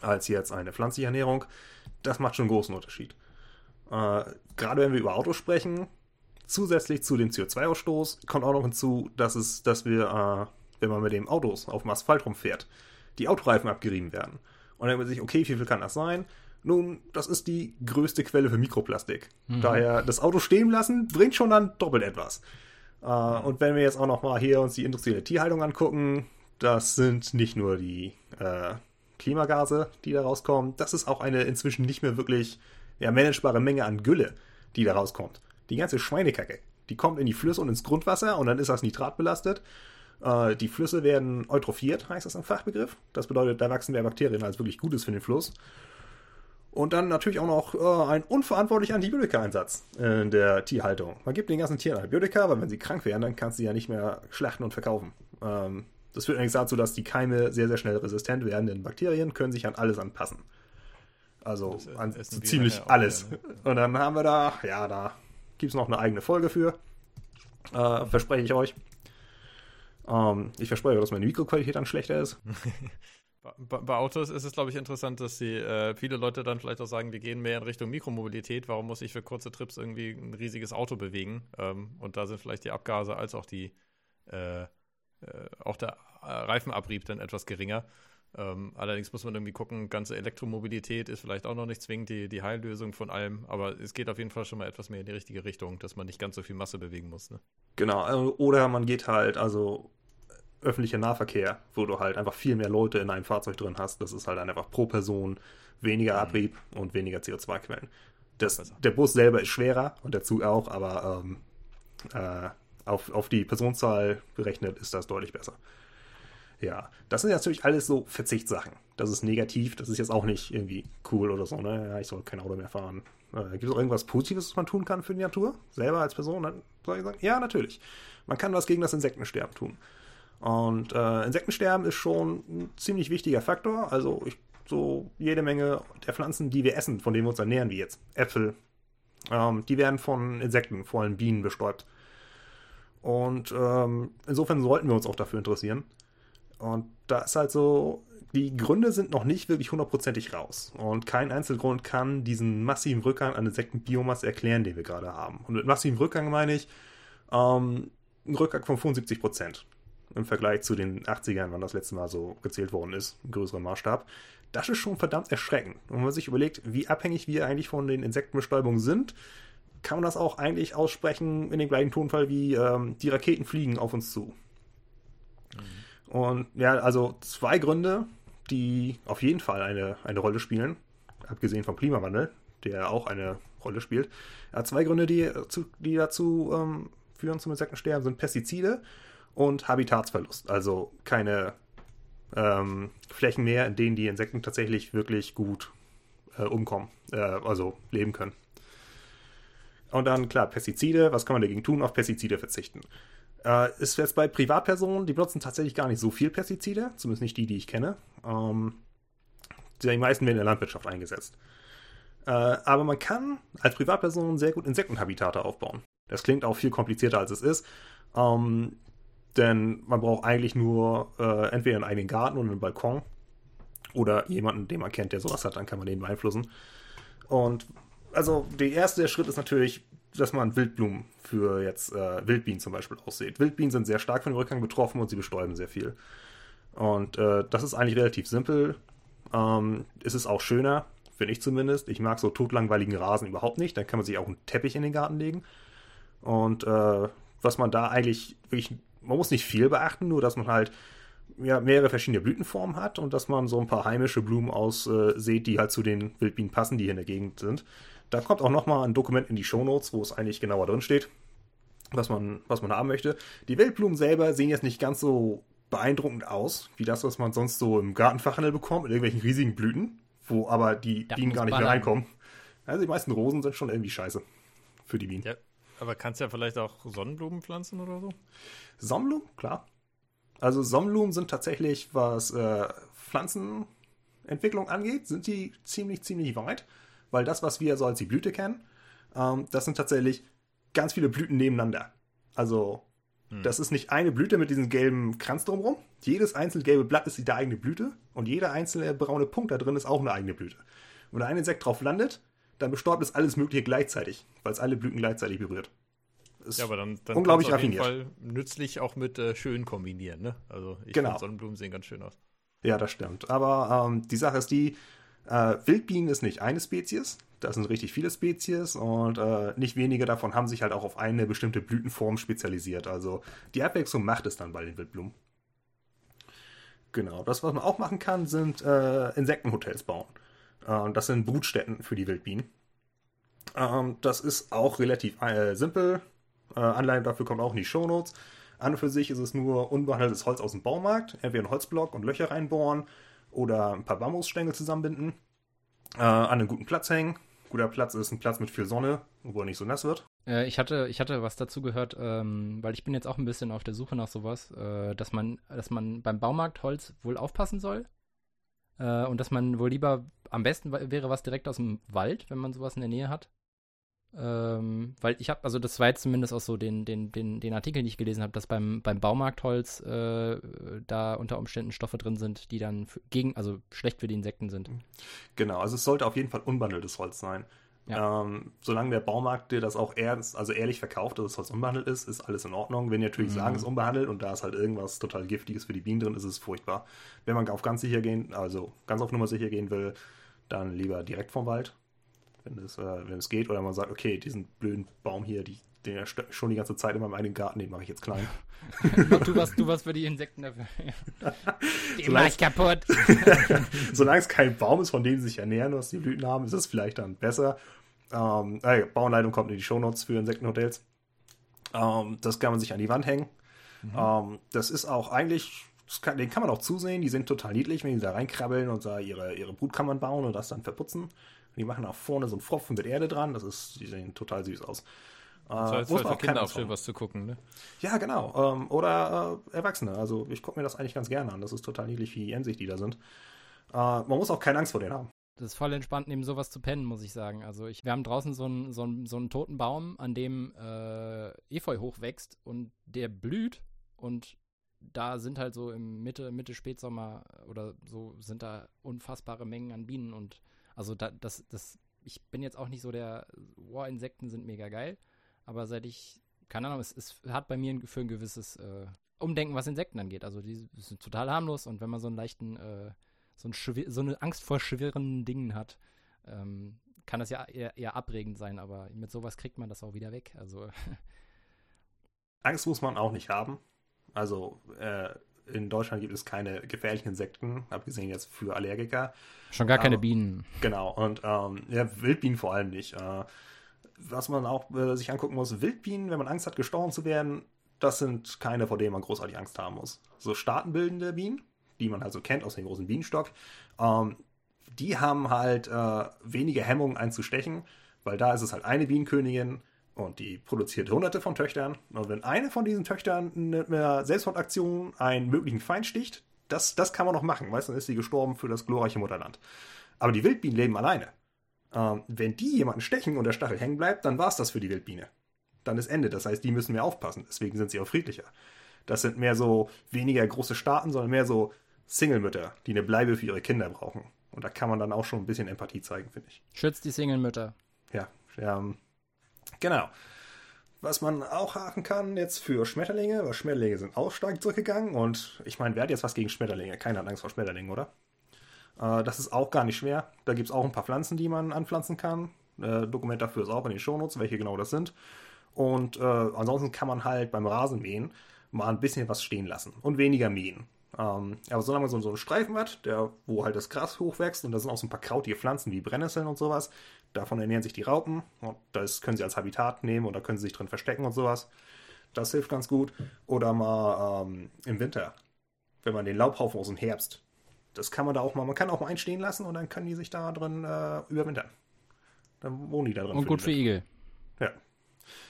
als jetzt eine pflanzliche Ernährung. Das macht schon einen großen Unterschied. Äh, gerade wenn wir über Autos sprechen, zusätzlich zu dem CO2-Ausstoß kommt auch noch hinzu, dass, es, dass wir, äh, wenn man mit dem Autos auf dem Asphalt rumfährt, die Autoreifen abgerieben werden. Und dann denkt man sich, okay, wie viel kann das sein? Nun, das ist die größte Quelle für Mikroplastik. Daher das Auto stehen lassen, bringt schon dann doppelt etwas. Äh, und wenn wir jetzt auch noch mal hier uns die industrielle Tierhaltung angucken, das sind nicht nur die äh, Klimagase, die da rauskommen, das ist auch eine inzwischen nicht mehr wirklich ja, managebare Menge an Gülle, die da rauskommt. Die ganze Schweinekacke, Die kommt in die Flüsse und ins Grundwasser und dann ist das nitratbelastet. Äh, die Flüsse werden eutrophiert, heißt das im Fachbegriff. Das bedeutet, da wachsen mehr Bakterien, als wirklich gut ist für den Fluss. Und dann natürlich auch noch äh, ein unverantwortlicher Antibiotika-Einsatz in der Tierhaltung. Man gibt den ganzen Tieren Antibiotika, weil wenn sie krank werden, dann kannst du sie ja nicht mehr schlachten und verkaufen. Ähm, das führt allerdings dazu, dass die Keime sehr, sehr schnell resistent werden, denn Bakterien können sich an alles anpassen. Also an so ziemlich alles. Ne? Und dann haben wir da, ja, da gibt es noch eine eigene Folge für. Äh, verspreche ich euch. Ähm, ich verspreche, dass meine Mikroqualität dann schlechter ist. Bei, bei, Autos ist es, glaube ich, interessant, dass die, äh, viele Leute dann vielleicht auch sagen, die gehen mehr in Richtung Mikromobilität. Warum muss ich für kurze Trips irgendwie ein riesiges Auto bewegen? Ähm, und da sind vielleicht die Abgase als auch die, äh, äh, auch der äh, Reifenabrieb dann etwas geringer. Ähm, allerdings muss man irgendwie gucken, ganze Elektromobilität ist vielleicht auch noch nicht zwingend die, die Heillösung von allem, aber es geht auf jeden Fall schon mal etwas mehr in die richtige Richtung, dass man nicht ganz so viel Masse bewegen muss. Ne? Genau, äh, oder man geht halt, also öffentlicher Nahverkehr, wo du halt einfach viel mehr Leute in einem Fahrzeug drin hast. Das ist halt einfach pro Person weniger mhm. Abrieb mhm. und weniger CO2-Quellen. der Bus selber ist schwerer und der Zug auch, aber ähm, äh, auf, auf die Personenzahl berechnet ist das deutlich besser. Ja, das sind natürlich alles so Verzichtssachen. Das ist negativ, das ist jetzt auch nicht irgendwie cool oder so, ne? Ja, ich soll kein Auto mehr fahren. Äh, gibt es auch irgendwas Positives, was man tun kann für die Natur? Selber als Person? Dann soll ich sagen, ja, natürlich. Man kann was gegen das Insektensterben tun. Und äh, Insektensterben ist schon ein ziemlich wichtiger Faktor. Also ich, so jede Menge der Pflanzen, die wir essen, von denen wir uns ernähren, wie jetzt Äpfel, ähm, die werden von Insekten, vor allem Bienen, bestäubt. Und ähm, insofern sollten wir uns auch dafür interessieren. Und da ist halt so, die Gründe sind noch nicht wirklich hundertprozentig raus. Und kein Einzelgrund kann diesen massiven Rückgang an Insektenbiomasse erklären, den wir gerade haben. Und mit massivem Rückgang meine ich ähm, einen Rückgang von 75 Prozent im Vergleich zu den 80ern, wann das letzte Mal so gezählt worden ist, im größeren Maßstab. Das ist schon verdammt erschreckend. Und wenn man sich überlegt, wie abhängig wir eigentlich von den Insektenbestäubungen sind, kann man das auch eigentlich aussprechen in dem gleichen Tonfall wie ähm, die Raketen fliegen auf uns zu. Mhm. Und ja, also zwei Gründe, die auf jeden Fall eine, eine Rolle spielen, abgesehen vom Klimawandel, der auch eine Rolle spielt. Ja, zwei Gründe, die, die dazu ähm, führen zum Insektensterben, sind Pestizide und Habitatsverlust. Also keine ähm, Flächen mehr, in denen die Insekten tatsächlich wirklich gut äh, umkommen, äh, also leben können. Und dann, klar, Pestizide, was kann man dagegen tun? Auf Pestizide verzichten. Äh, ist jetzt bei Privatpersonen, die benutzen tatsächlich gar nicht so viel Pestizide, zumindest nicht die, die ich kenne. Ähm, die meisten werden in der Landwirtschaft eingesetzt. Äh, aber man kann als Privatperson sehr gut Insektenhabitate aufbauen. Das klingt auch viel komplizierter, als es ist. Ähm, denn man braucht eigentlich nur äh, entweder einen eigenen Garten oder einen Balkon oder jemanden, den man kennt, der sowas hat, dann kann man den beeinflussen. Und also der erste Schritt ist natürlich, dass man Wildblumen für jetzt äh, Wildbienen zum Beispiel aussieht. Wildbienen sind sehr stark von dem Rückgang betroffen und sie bestäuben sehr viel. Und äh, das ist eigentlich relativ simpel. Ähm, es ist auch schöner, finde ich zumindest. Ich mag so totlangweiligen Rasen überhaupt nicht. Dann kann man sich auch einen Teppich in den Garten legen. Und äh, was man da eigentlich wirklich man muss nicht viel beachten, nur dass man halt ja, mehrere verschiedene Blütenformen hat und dass man so ein paar heimische Blumen aussieht, äh, die halt zu den Wildbienen passen, die hier in der Gegend sind. Da kommt auch nochmal ein Dokument in die Shownotes, wo es eigentlich genauer drin steht, was man, was man haben möchte. Die Wildblumen selber sehen jetzt nicht ganz so beeindruckend aus, wie das, was man sonst so im Gartenfachhandel bekommt, mit irgendwelchen riesigen Blüten, wo aber die da Bienen gar nicht mehr reinkommen. Also die meisten Rosen sind schon irgendwie scheiße für die Bienen. Ja, aber kannst ja vielleicht auch Sonnenblumen pflanzen oder so? Sonnenblumen, klar. Also Sonnenblumen sind tatsächlich, was äh, Pflanzenentwicklung angeht, sind die ziemlich, ziemlich weit. Weil das, was wir so als die Blüte kennen, ähm, das sind tatsächlich ganz viele Blüten nebeneinander. Also hm. das ist nicht eine Blüte mit diesem gelben Kranz drumherum. Jedes einzelne gelbe Blatt ist die eigene Blüte und jeder einzelne braune Punkt da drin ist auch eine eigene Blüte. Und wenn ein Insekt drauf landet, dann bestäubt es alles Mögliche gleichzeitig, weil es alle Blüten gleichzeitig berührt. Ist ja, aber dann, dann unglaublich auf jeden Fall nützlich auch mit äh, schön kombinieren. Ne? Also ich genau. finde Sonnenblumen sehen ganz schön aus. Ja, das stimmt. Aber ähm, die Sache ist die, äh, Wildbienen ist nicht eine Spezies, das sind richtig viele Spezies und äh, nicht wenige davon haben sich halt auch auf eine bestimmte Blütenform spezialisiert. Also die Abwechslung macht es dann bei den Wildblumen. Genau, das, was man auch machen kann, sind äh, Insektenhotels bauen. Äh, das sind Brutstätten für die Wildbienen. Ähm, das ist auch relativ äh, simpel. Äh, Anleitung dafür kommt auch in die Shownotes. An und für sich ist es nur unbehandeltes Holz aus dem Baumarkt. Entweder einen Holzblock und Löcher reinbohren oder ein paar Bambusstängel zusammenbinden. Äh, an einen guten Platz hängen. Guter Platz ist ein Platz mit viel Sonne, wo er nicht so nass wird. Äh, ich, hatte, ich hatte was dazu gehört, ähm, weil ich bin jetzt auch ein bisschen auf der Suche nach sowas, äh, dass, man, dass man beim Baumarkt Holz wohl aufpassen soll. Äh, und dass man wohl lieber, am besten wäre was direkt aus dem Wald, wenn man sowas in der Nähe hat. Ähm, weil ich habe, also das war jetzt zumindest auch so den, den, den, den Artikel, den ich gelesen habe, dass beim, beim Baumarktholz äh, da unter Umständen Stoffe drin sind, die dann für, gegen, also schlecht für die Insekten sind. Genau, also es sollte auf jeden Fall unbehandeltes Holz sein. Ja. Ähm, solange der Baumarkt dir das auch ernst, also ehrlich verkauft, dass das Holz unbehandelt ist, ist alles in Ordnung. Wenn die natürlich mhm. sagen, es ist unbehandelt und da ist halt irgendwas total Giftiges für die Bienen drin, ist es furchtbar. Wenn man auf ganz sicher gehen, also ganz auf Nummer sicher gehen will, dann lieber direkt vom Wald wenn es, äh, wenn es geht. Oder man sagt, okay, diesen blöden Baum hier, die, den schon die ganze Zeit in meinem eigenen Garten, den mache ich jetzt klein. du, warst, du warst für die Insekten dafür. die mach ich kaputt. Solange es kein Baum ist, von dem sie sich ernähren, was die Blüten haben, ist es vielleicht dann besser. Ähm, äh, Bauanleitung kommt in die Shownotes für Insektenhotels. Ähm, das kann man sich an die Wand hängen. Mhm. Ähm, das ist auch eigentlich, kann, den kann man auch zusehen. Die sind total niedlich, wenn die da reinkrabbeln und da ihre, ihre Brutkammern bauen und das dann verputzen. Die machen auch vorne so einen Pfropfen mit Erde dran. Das ist, die sehen total süß aus. Das äh, muss man auch Kinder auch schön was zu gucken, ne? Ja, genau. Ähm, oder äh, Erwachsene. Also ich gucke mir das eigentlich ganz gerne an. Das ist total niedlich, wie emsig die da sind. Äh, man muss auch keine Angst vor denen haben. Das ist voll entspannt, neben sowas zu pennen, muss ich sagen. Also ich, wir haben draußen so einen, so einen, so einen toten Baum, an dem äh, Efeu hochwächst und der blüht und da sind halt so im Mitte, Mitte Spätsommer oder so sind da unfassbare Mengen an Bienen und also da, das, das, ich bin jetzt auch nicht so der, wow, Insekten sind mega geil, aber seit ich, keine Ahnung, es, es hat bei mir für ein gewisses äh, Umdenken, was Insekten angeht. Also die sind total harmlos und wenn man so einen leichten, äh, so, ein so, eine Angst vor schweren Dingen hat, ähm, kann das ja eher, eher abregend sein, aber mit sowas kriegt man das auch wieder weg. Also Angst muss man auch nicht haben. Also äh, in Deutschland gibt es keine gefährlichen Insekten, abgesehen jetzt für Allergiker. Schon gar keine Bienen. Genau, und ähm, ja, Wildbienen vor allem nicht. Äh, was man auch äh, sich angucken muss, Wildbienen, wenn man Angst hat, gestochen zu werden, das sind keine, vor denen man großartig Angst haben muss. So staatenbildende Bienen, die man also kennt aus dem großen Bienenstock, ähm, die haben halt äh, weniger Hemmungen einzustechen, weil da ist es halt eine Bienenkönigin, und die produziert hunderte von Töchtern. Und wenn eine von diesen Töchtern mit einer Selbstmordaktion einen möglichen Feind sticht, das, das kann man noch machen. Weißt du, dann ist sie gestorben für das glorreiche Mutterland. Aber die Wildbienen leben alleine. Ähm, wenn die jemanden stechen und der Stachel hängen bleibt, dann war es das für die Wildbiene. Dann ist Ende. Das heißt, die müssen mehr aufpassen. Deswegen sind sie auch friedlicher. Das sind mehr so weniger große Staaten, sondern mehr so Single-Mütter, die eine Bleibe für ihre Kinder brauchen. Und da kann man dann auch schon ein bisschen Empathie zeigen, finde ich. Schützt die Single-Mütter. Ja, ähm, Genau. Was man auch haken kann jetzt für Schmetterlinge, weil Schmetterlinge sind auch stark zurückgegangen und ich meine, wer hat jetzt was gegen Schmetterlinge? Keiner hat Angst vor Schmetterlingen, oder? Äh, das ist auch gar nicht schwer. Da gibt es auch ein paar Pflanzen, die man anpflanzen kann. Äh, Dokument dafür ist auch in den Shownotes, welche genau das sind. Und äh, ansonsten kann man halt beim Rasenmähen mal ein bisschen was stehen lassen und weniger mähen. Ähm, aber solange man so, so einen Streifen hat, der, wo halt das Gras hochwächst und da sind auch so ein paar krautige Pflanzen wie Brennnesseln und sowas, davon ernähren sich die Raupen und das können sie als Habitat nehmen oder können sie sich drin verstecken und sowas. Das hilft ganz gut. Oder mal ähm, im Winter, wenn man den Laubhaufen aus dem Herbst, das kann man da auch mal, man kann auch mal einstehen lassen und dann können die sich da drin äh, überwintern. Dann wohnen die da drin. Und gut für Igel. Ja.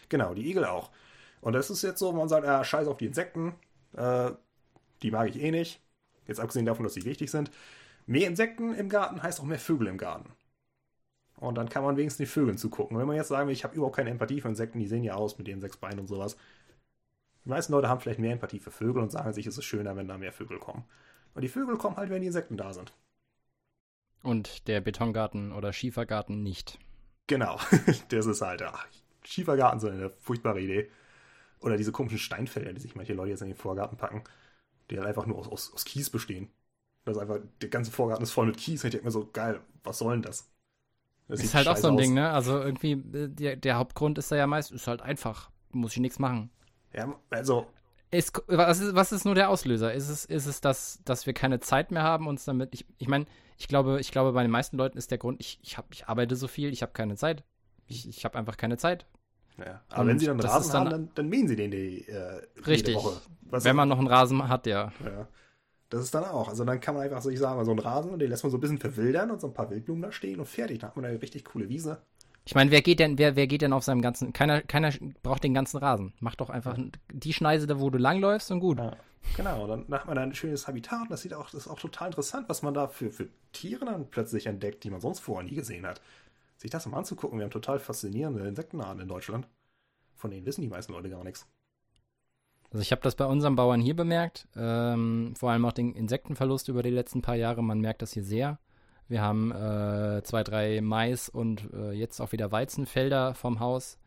Genau, die Igel auch. Und das ist jetzt so, man sagt, ja, scheiß auf die Insekten, äh, die mag ich eh nicht. Jetzt abgesehen davon, dass sie wichtig sind. Mehr Insekten im Garten heißt auch mehr Vögel im Garten. Und dann kann man wenigstens die Vögeln zugucken. Wenn man jetzt sagen will, ich habe überhaupt keine Empathie für Insekten, die sehen ja aus mit ihren sechs Beinen und sowas. Die meisten Leute haben vielleicht mehr Empathie für Vögel und sagen sich, es ist schöner, wenn da mehr Vögel kommen. Und die Vögel kommen halt, wenn die Insekten da sind. Und der Betongarten oder Schiefergarten nicht. Genau, das ist halt, ach, Schiefergarten sind eine furchtbare Idee. Oder diese komischen Steinfelder, die sich manche Leute jetzt in den Vorgarten packen die halt einfach nur aus, aus, aus Kies bestehen. Das ist einfach, der ganze Vorgarten ist voll mit Kies. Und ich denke mir so, geil, was soll denn das? Das ist halt auch so ein aus. Ding, ne? Also irgendwie, äh, der, der Hauptgrund ist da ja meist, ist halt einfach, muss ich nichts machen. Ja, also. Ist, was, ist, was ist nur der Auslöser? Ist es, ist es das, dass wir keine Zeit mehr haben, uns damit. Ich, ich meine, ich glaube, ich glaube, bei den meisten Leuten ist der Grund, ich, ich, hab, ich arbeite so viel, ich habe keine Zeit. Ich, ich habe einfach keine Zeit. Ja, aber wenn Und sie dann Rasen dann- haben, dann, dann mähen sie den die, äh, Richtig. Woche. Was Wenn man noch einen Rasen hat, ja. ja. Das ist dann auch. Also dann kann man einfach so, ich sage mal, so einen Rasen und den lässt man so ein bisschen verwildern und so ein paar Wildblumen da stehen und fertig. Dann hat man eine richtig coole Wiese. Ich meine, wer geht denn, wer, wer geht denn auf seinem ganzen, keiner, keiner braucht den ganzen Rasen. Mach doch einfach die Schneise da, wo du langläufst und gut. Ja. Genau, dann hat man da ein schönes Habitat und das sieht auch, das ist auch total interessant, was man da für, für Tiere dann plötzlich entdeckt, die man sonst vorher nie gesehen hat. Sich das mal anzugucken, wir haben total faszinierende Insektenarten in Deutschland. Von denen wissen die meisten Leute gar nichts. Also ich habe das bei unseren Bauern hier bemerkt, ähm, vor allem auch den Insektenverlust über die letzten paar Jahre. Man merkt das hier sehr. Wir haben äh, zwei, drei Mais und äh, jetzt auch wieder Weizenfelder vom Haus.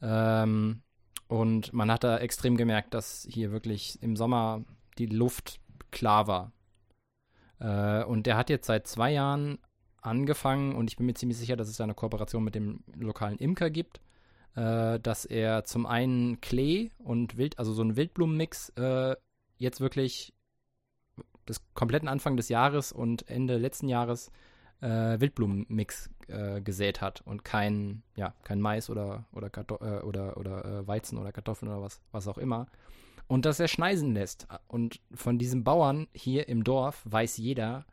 Ähm, und man hat da extrem gemerkt, dass hier wirklich im Sommer die Luft klar war. Äh, und der hat jetzt seit zwei Jahren angefangen und ich bin mir ziemlich sicher, dass es da eine Kooperation mit dem lokalen Imker gibt äh, dass er zum einen Klee und Wild, also so einen Wildblumenmix äh, jetzt wirklich des kompletten Anfang des Jahres und Ende letzten Jahres äh, Wildblumenmix äh, gesät hat und kein, ja, kein Mais oder, oder, Karto äh, oder, oder äh, Weizen oder Kartoffeln oder was, was auch immer. Und dass er schneisen lässt. Und von diesem Bauern hier im Dorf weiß jeder,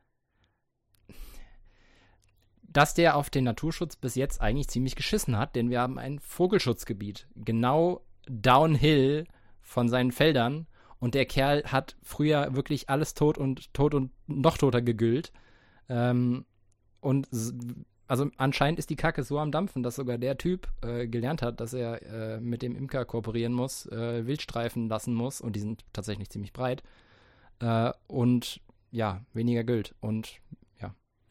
dass der auf den Naturschutz bis jetzt eigentlich ziemlich geschissen hat, denn wir haben ein Vogelschutzgebiet genau downhill von seinen Feldern. Und der Kerl hat früher wirklich alles tot und tot und noch toter gegüllt. Ähm, und also anscheinend ist die Kacke so am Dampfen, dass sogar der Typ äh, gelernt hat, dass er äh, mit dem Imker kooperieren muss, äh, Wildstreifen lassen muss. Und die sind tatsächlich ziemlich breit. Äh, und ja, weniger Güld und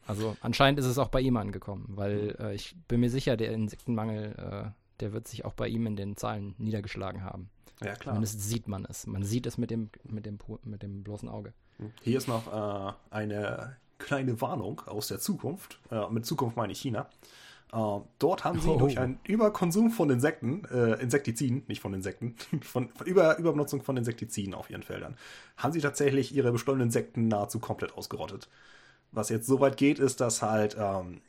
also anscheinend ist es auch bei ihm angekommen, weil äh, ich bin mir sicher, der Insektenmangel, äh, der wird sich auch bei ihm in den Zahlen niedergeschlagen haben. Ja, klar. Zumindest sieht man es. Man sieht es mit dem, mit dem, mit dem bloßen Auge. Hier ist noch äh, eine kleine Warnung aus der Zukunft. Äh, mit Zukunft meine ich China. Äh, dort haben sie Oh. durch einen Überkonsum von Insekten, äh, Insektiziden, nicht von Insekten, von, von Über, Überbenutzung von Insektiziden auf ihren Feldern, haben sie tatsächlich ihre bestäubten Insekten nahezu komplett ausgerottet. Was jetzt so weit geht, ist, dass halt ähm,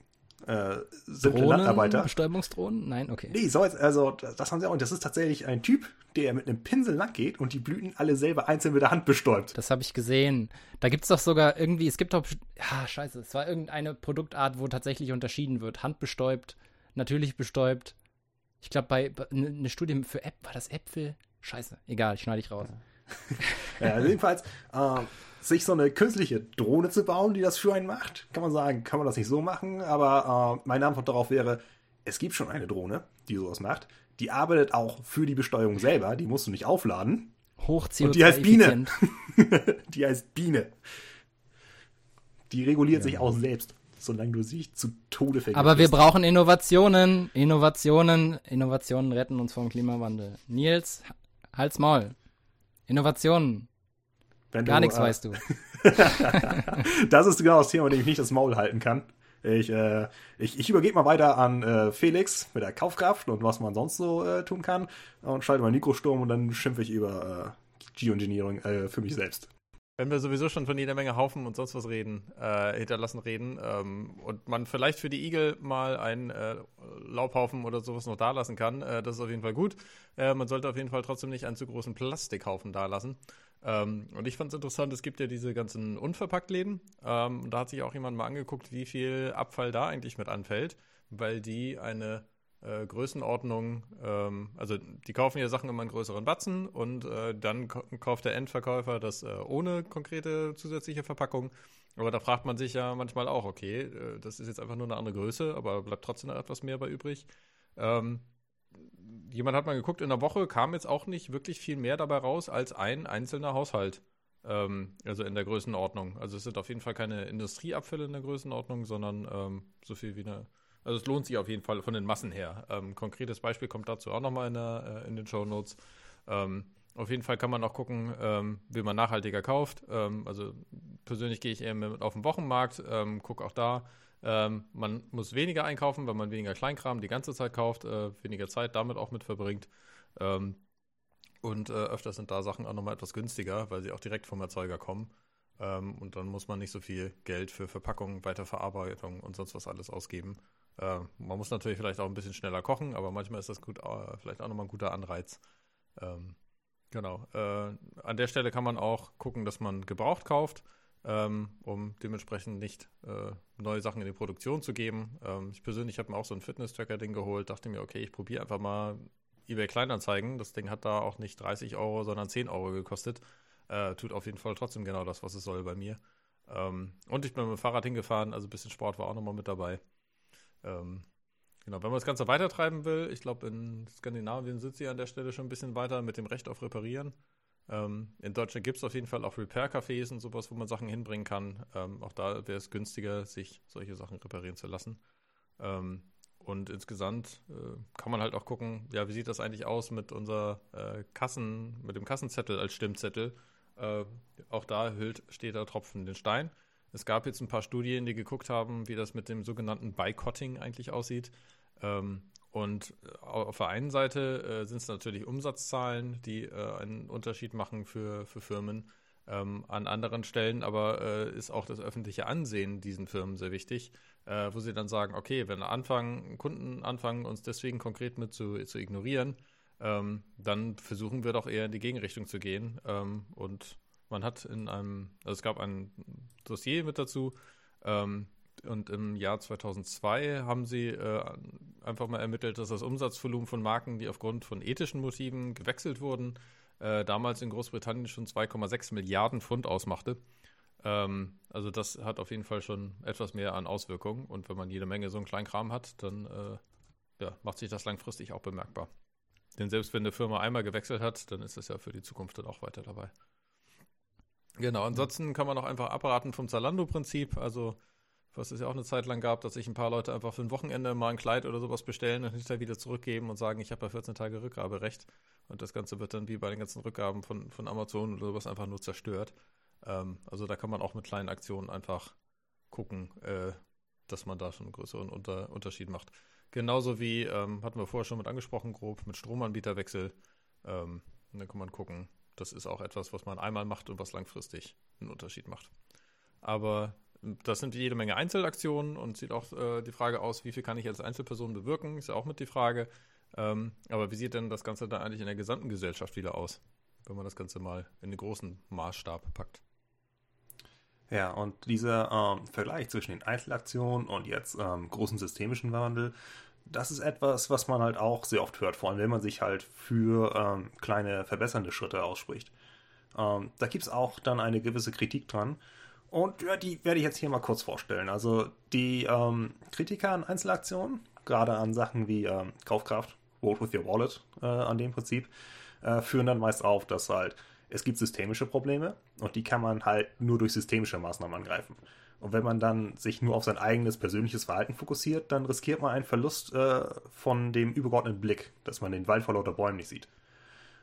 äh, simple Landarbeiter. Bestäubungsdrohnen? Nein, okay. Nee, so jetzt, also das haben sie auch. nicht. Das ist tatsächlich ein Typ, der mit einem Pinsel lang geht und die Blüten alle selber einzeln mit der Hand bestäubt. Das habe ich gesehen. Da gibt es doch sogar irgendwie, es gibt doch, ja, scheiße, es war irgendeine Produktart, wo tatsächlich unterschieden wird. Handbestäubt, natürlich bestäubt. Ich glaube, bei, bei eine ne Studie für Äpfel, war das Äpfel? Scheiße, egal, schneide ich raus. Ja, also jedenfalls, äh, sich so eine künstliche Drohne zu bauen, die das für einen macht, kann man sagen, kann man das nicht so machen, aber äh, meine Antwort darauf wäre, es gibt schon eine Drohne, die sowas macht. Die arbeitet auch für die Besteuerung selber, die musst du nicht aufladen. Hoch Und die heißt Biene. CO2-effizient. die heißt Biene. Die reguliert sich auch selbst, solange du sie zu Tode vergisst. Aber wir brauchen Innovationen, Innovationen, Innovationen retten uns vom Klimawandel. Nils, halt's Maul. Innovationen, Wenn gar nichts äh, weißt du. Das ist genau das Thema, dem ich nicht das Maul halten kann. Ich, äh, ich, ich übergebe mal weiter an äh, Felix mit der Kaufkraft und was man sonst so äh, tun kann und schalte mal Mikrosturm und dann schimpfe ich über äh, Geoengineering äh, für mich selbst. Wenn wir sowieso schon von jeder Menge Haufen und sonst was reden, äh, hinterlassen reden ähm, und man vielleicht für die Igel mal einen äh, Laubhaufen oder sowas noch da lassen kann, äh, das ist auf jeden Fall gut. Äh, man sollte auf jeden Fall trotzdem nicht einen zu großen Plastikhaufen da lassen. Ähm, und ich fand es interessant, es gibt ja diese ganzen Unverpacktläden. Ähm, und da hat sich auch jemand mal angeguckt, wie viel Abfall da eigentlich mit anfällt, weil die eine äh, Größenordnung, ähm, also die kaufen ja Sachen immer in größeren Batzen und äh, dann kauft der Endverkäufer das äh, ohne konkrete zusätzliche Verpackung. Aber da fragt man sich ja manchmal auch, okay, äh, das ist jetzt einfach nur eine andere Größe, aber bleibt trotzdem etwas mehr bei übrig. Ähm, jemand hat mal geguckt, in der Woche kam jetzt auch nicht wirklich viel mehr dabei raus als ein einzelner Haushalt. Ähm, also in der Größenordnung. Also es sind auf jeden Fall keine Industrieabfälle in der Größenordnung, sondern ähm, so viel wie eine also es lohnt sich auf jeden Fall von den Massen her. Ähm, konkretes Beispiel kommt dazu auch nochmal in, äh, in den Show Notes. Ähm, auf jeden Fall kann man auch gucken, ähm, wie man nachhaltiger kauft. Ähm, also persönlich gehe ich eher mit auf den Wochenmarkt, ähm, gucke auch da. Ähm, man muss weniger einkaufen, weil man weniger Kleinkram die ganze Zeit kauft, äh, weniger Zeit damit auch mit verbringt. Ähm, und äh, öfter sind da Sachen auch nochmal etwas günstiger, weil sie auch direkt vom Erzeuger kommen. Ähm, und dann muss man nicht so viel Geld für Verpackung, Weiterverarbeitung und sonst was alles ausgeben. Äh, man muss natürlich vielleicht auch ein bisschen schneller kochen, aber manchmal ist das gut, äh, vielleicht auch nochmal ein guter Anreiz. Ähm, genau. Äh, an der Stelle kann man auch gucken, dass man gebraucht kauft, ähm, um dementsprechend nicht äh, neue Sachen in die Produktion zu geben. Ähm, ich persönlich habe mir auch so ein Fitness-Tracker-Ding geholt, dachte mir, okay, ich probiere einfach mal eBay Kleinanzeigen. Das Ding hat da auch nicht 30 Euro, sondern 10 Euro gekostet. Äh, tut auf jeden Fall trotzdem genau das, was es soll bei mir. Ähm, und ich bin mit dem Fahrrad hingefahren, also ein bisschen Sport war auch nochmal mit dabei. Ähm, genau, wenn man das Ganze weitertreiben will, ich glaube, in Skandinavien sind sie an der Stelle schon ein bisschen weiter mit dem Recht auf Reparieren. Ähm, in Deutschland gibt es auf jeden Fall auch Repair-Cafés und sowas, wo man Sachen hinbringen kann. Ähm, auch da wäre es günstiger, sich solche Sachen reparieren zu lassen. Ähm, und insgesamt äh, kann man halt auch gucken, ja, wie sieht das eigentlich aus mit unserer äh, Kassen, mit dem Kassenzettel als Stimmzettel. Äh, auch da hüllt, steht der Tropfen den Stein. Es gab jetzt ein paar Studien, die geguckt haben, wie das mit dem sogenannten Boycotting eigentlich aussieht. Ähm, und auf der einen Seite äh, sind es natürlich Umsatzzahlen, die äh, einen Unterschied machen für, für Firmen. Ähm, an anderen Stellen aber äh, ist auch das öffentliche Ansehen diesen Firmen sehr wichtig, äh, wo sie dann sagen, okay, wenn anfangen, Kunden anfangen, uns deswegen konkret mit zu, zu ignorieren, ähm, dann versuchen wir doch eher in die Gegenrichtung zu gehen. Ähm, und man hat in einem, also es gab ein Dossier mit dazu, ähm, und im Jahr 2002 haben sie äh, einfach mal ermittelt, dass das Umsatzvolumen von Marken, die aufgrund von ethischen Motiven gewechselt wurden, äh, damals in Großbritannien schon 2,6 Milliarden Pfund ausmachte. Ähm, also das hat auf jeden Fall schon etwas mehr an Auswirkungen. Und wenn man jede Menge so einen kleinen Kram hat, dann äh, ja, macht sich das langfristig auch bemerkbar. Denn selbst wenn eine Firma einmal gewechselt hat, dann ist es ja für die Zukunft dann auch weiter dabei. Genau, ansonsten kann man auch einfach abraten vom Zalando-Prinzip. Also, was es ja auch eine Zeit lang gab, dass sich ein paar Leute einfach für ein Wochenende mal ein Kleid oder sowas bestellen und hinterher wieder zurückgeben und sagen, ich habe ja 14 Tage Rückgaberecht. Und das Ganze wird dann wie bei den ganzen Rückgaben von, von Amazon oder sowas einfach nur zerstört. Ähm, also da kann man auch mit kleinen Aktionen einfach gucken, äh, dass man da schon einen größeren Unter Unterschied macht. Genauso wie, ähm, hatten wir vorher schon mit angesprochen, grob, mit Stromanbieterwechsel. Ähm, und dann kann man gucken. Das ist auch etwas, was man einmal macht und was langfristig einen Unterschied macht. Aber das sind jede Menge Einzelaktionen und sieht auch äh, die Frage aus, wie viel kann ich als Einzelperson bewirken, ist ja auch mit die Frage. Ähm, aber wie sieht denn das Ganze dann eigentlich in der gesamten Gesellschaft wieder aus, wenn man das Ganze mal in den großen Maßstab packt? Ja, und dieser ähm, Vergleich zwischen den Einzelaktionen und jetzt ähm, großen systemischen Wandel, das ist etwas, was man halt auch sehr oft hört, vor allem wenn man sich halt für ähm, kleine verbessernde Schritte ausspricht. Ähm, da gibt es auch dann eine gewisse Kritik dran. Und ja, die werde ich jetzt hier mal kurz vorstellen. Also die ähm, Kritiker an Einzelaktionen, gerade an Sachen wie ähm, Kaufkraft, Vote with your Wallet, äh, an dem Prinzip, äh, führen dann meist auf, dass halt es gibt systemische Probleme und die kann man halt nur durch systemische Maßnahmen angreifen. Und wenn man dann sich nur auf sein eigenes persönliches Verhalten fokussiert, dann riskiert man einen Verlust äh, von dem übergeordneten Blick, dass man den Wald vor lauter Bäumen nicht sieht.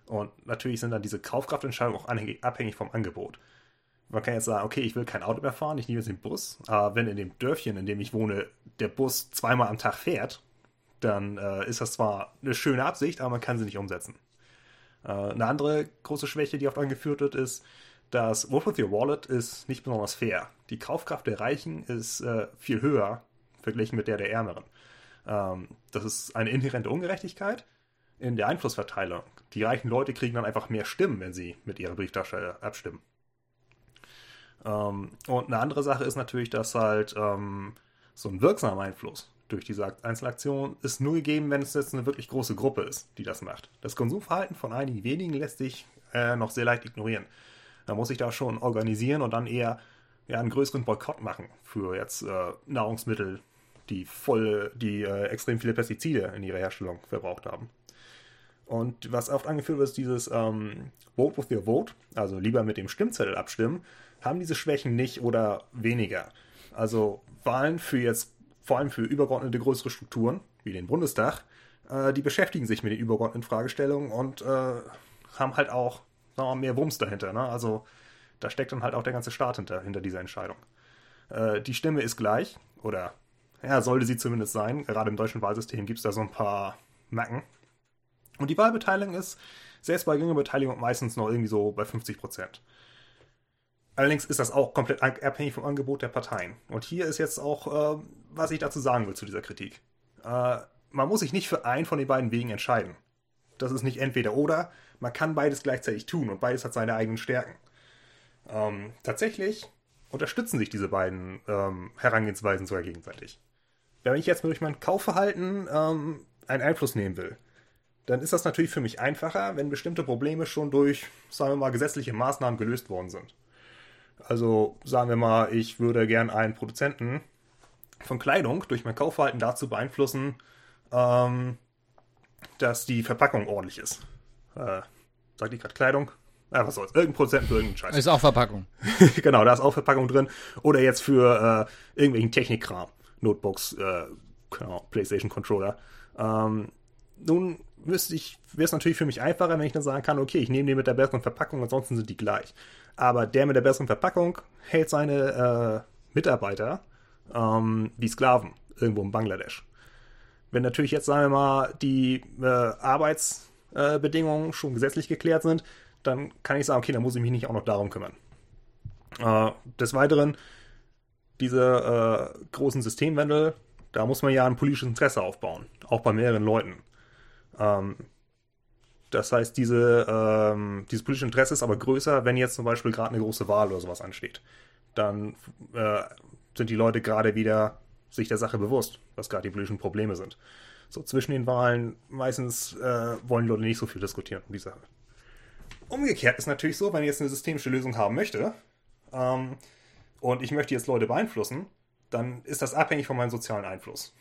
Und natürlich sind dann diese Kaufkraftentscheidungen auch abhängig vom Angebot. Man kann jetzt sagen, okay, ich will kein Auto mehr fahren, ich nehme jetzt den Bus. Aber wenn in dem Dörfchen, in dem ich wohne, der Bus zweimal am Tag fährt, dann äh, ist das zwar eine schöne Absicht, aber man kann sie nicht umsetzen. Äh, eine andere große Schwäche, die oft angeführt wird, ist, dass Wolf with Your Wallet ist nicht besonders fair. Die Kaufkraft der Reichen ist äh, viel höher verglichen mit der der Ärmeren. Ähm, das ist eine inhärente Ungerechtigkeit in der Einflussverteilung. Die reichen Leute kriegen dann einfach mehr Stimmen, wenn sie mit ihrer Brieftasche abstimmen. Ähm, und eine andere Sache ist natürlich, dass halt ähm, so ein wirksamer Einfluss durch diese Einzelaktion ist nur gegeben, wenn es jetzt eine wirklich große Gruppe ist, die das macht. Das Konsumverhalten von einigen wenigen lässt sich äh, noch sehr leicht ignorieren. Da muss ich da schon organisieren und dann eher ja, einen größeren Boykott machen für jetzt äh, Nahrungsmittel, die voll, die äh, extrem viele Pestizide in ihrer Herstellung verbraucht haben. Und was oft angeführt wird, ist dieses ähm, Vote with your Vote, also lieber mit dem Stimmzettel abstimmen, haben diese Schwächen nicht oder weniger. Also Wahlen für jetzt vor allem für übergeordnete größere Strukturen, wie den Bundestag, äh, die beschäftigen sich mit den übergeordneten Fragestellungen und äh, haben halt auch mal, mehr Wumms dahinter. Ne? Also da steckt dann halt auch der ganze Staat hinter, hinter dieser Entscheidung. Äh, die Stimme ist gleich, oder ja, sollte sie zumindest sein. Gerade im deutschen Wahlsystem gibt es da so ein paar Macken. Und die Wahlbeteiligung ist selbst bei geringer Beteiligung meistens noch irgendwie so bei 50 Prozent. Allerdings ist das auch komplett abhängig vom Angebot der Parteien. Und hier ist jetzt auch, äh, was ich dazu sagen will zu dieser Kritik. Äh, man muss sich nicht für einen von den beiden Wegen entscheiden. Das ist nicht entweder oder. Man kann beides gleichzeitig tun und beides hat seine eigenen Stärken. Ähm, tatsächlich unterstützen sich diese beiden ähm, Herangehensweisen sogar gegenseitig. Wenn ich jetzt durch mein Kaufverhalten ähm, einen Einfluss nehmen will, dann ist das natürlich für mich einfacher, wenn bestimmte Probleme schon durch, sagen wir mal, gesetzliche Maßnahmen gelöst worden sind. Also sagen wir mal, ich würde gern einen Produzenten von Kleidung durch mein Kaufverhalten dazu beeinflussen, ähm, dass die Verpackung ordentlich ist. Äh, sagt ich gerade Kleidung? Ja, was soll's. Irgendein Prozent für irgendeinen Scheiß. Ist auch Verpackung. genau, da ist auch Verpackung drin. Oder jetzt für äh, irgendwelchen Technikkram. Notebooks, äh, genau, PlayStation Controller. Ähm, nun müsste ich, wäre es natürlich für mich einfacher, wenn ich dann sagen kann, okay, ich nehme den mit der besseren Verpackung, ansonsten sind die gleich. Aber der mit der besseren Verpackung hält seine äh, Mitarbeiter ähm, wie Sklaven irgendwo in Bangladesch. Wenn natürlich jetzt, sagen wir mal, die äh, Arbeitsbedingungen äh, schon gesetzlich geklärt sind, dann kann ich sagen, okay, dann muss ich mich nicht auch noch darum kümmern. Äh, des Weiteren, diese äh, großen Systemwandel, da muss man ja ein politisches Interesse aufbauen, auch bei mehreren Leuten. Ähm, das heißt, diese, ähm, dieses politische Interesse ist aber größer, wenn jetzt zum Beispiel gerade eine große Wahl oder sowas ansteht. Dann äh, sind die Leute gerade wieder sich der Sache bewusst, was gerade die politischen Probleme sind. So zwischen den Wahlen meistens äh, wollen Leute nicht so viel diskutieren um die Sache. Umgekehrt ist natürlich so, wenn ich jetzt eine systemische Lösung haben möchte ähm, und ich möchte jetzt Leute beeinflussen, dann ist das abhängig von meinem sozialen Einfluss.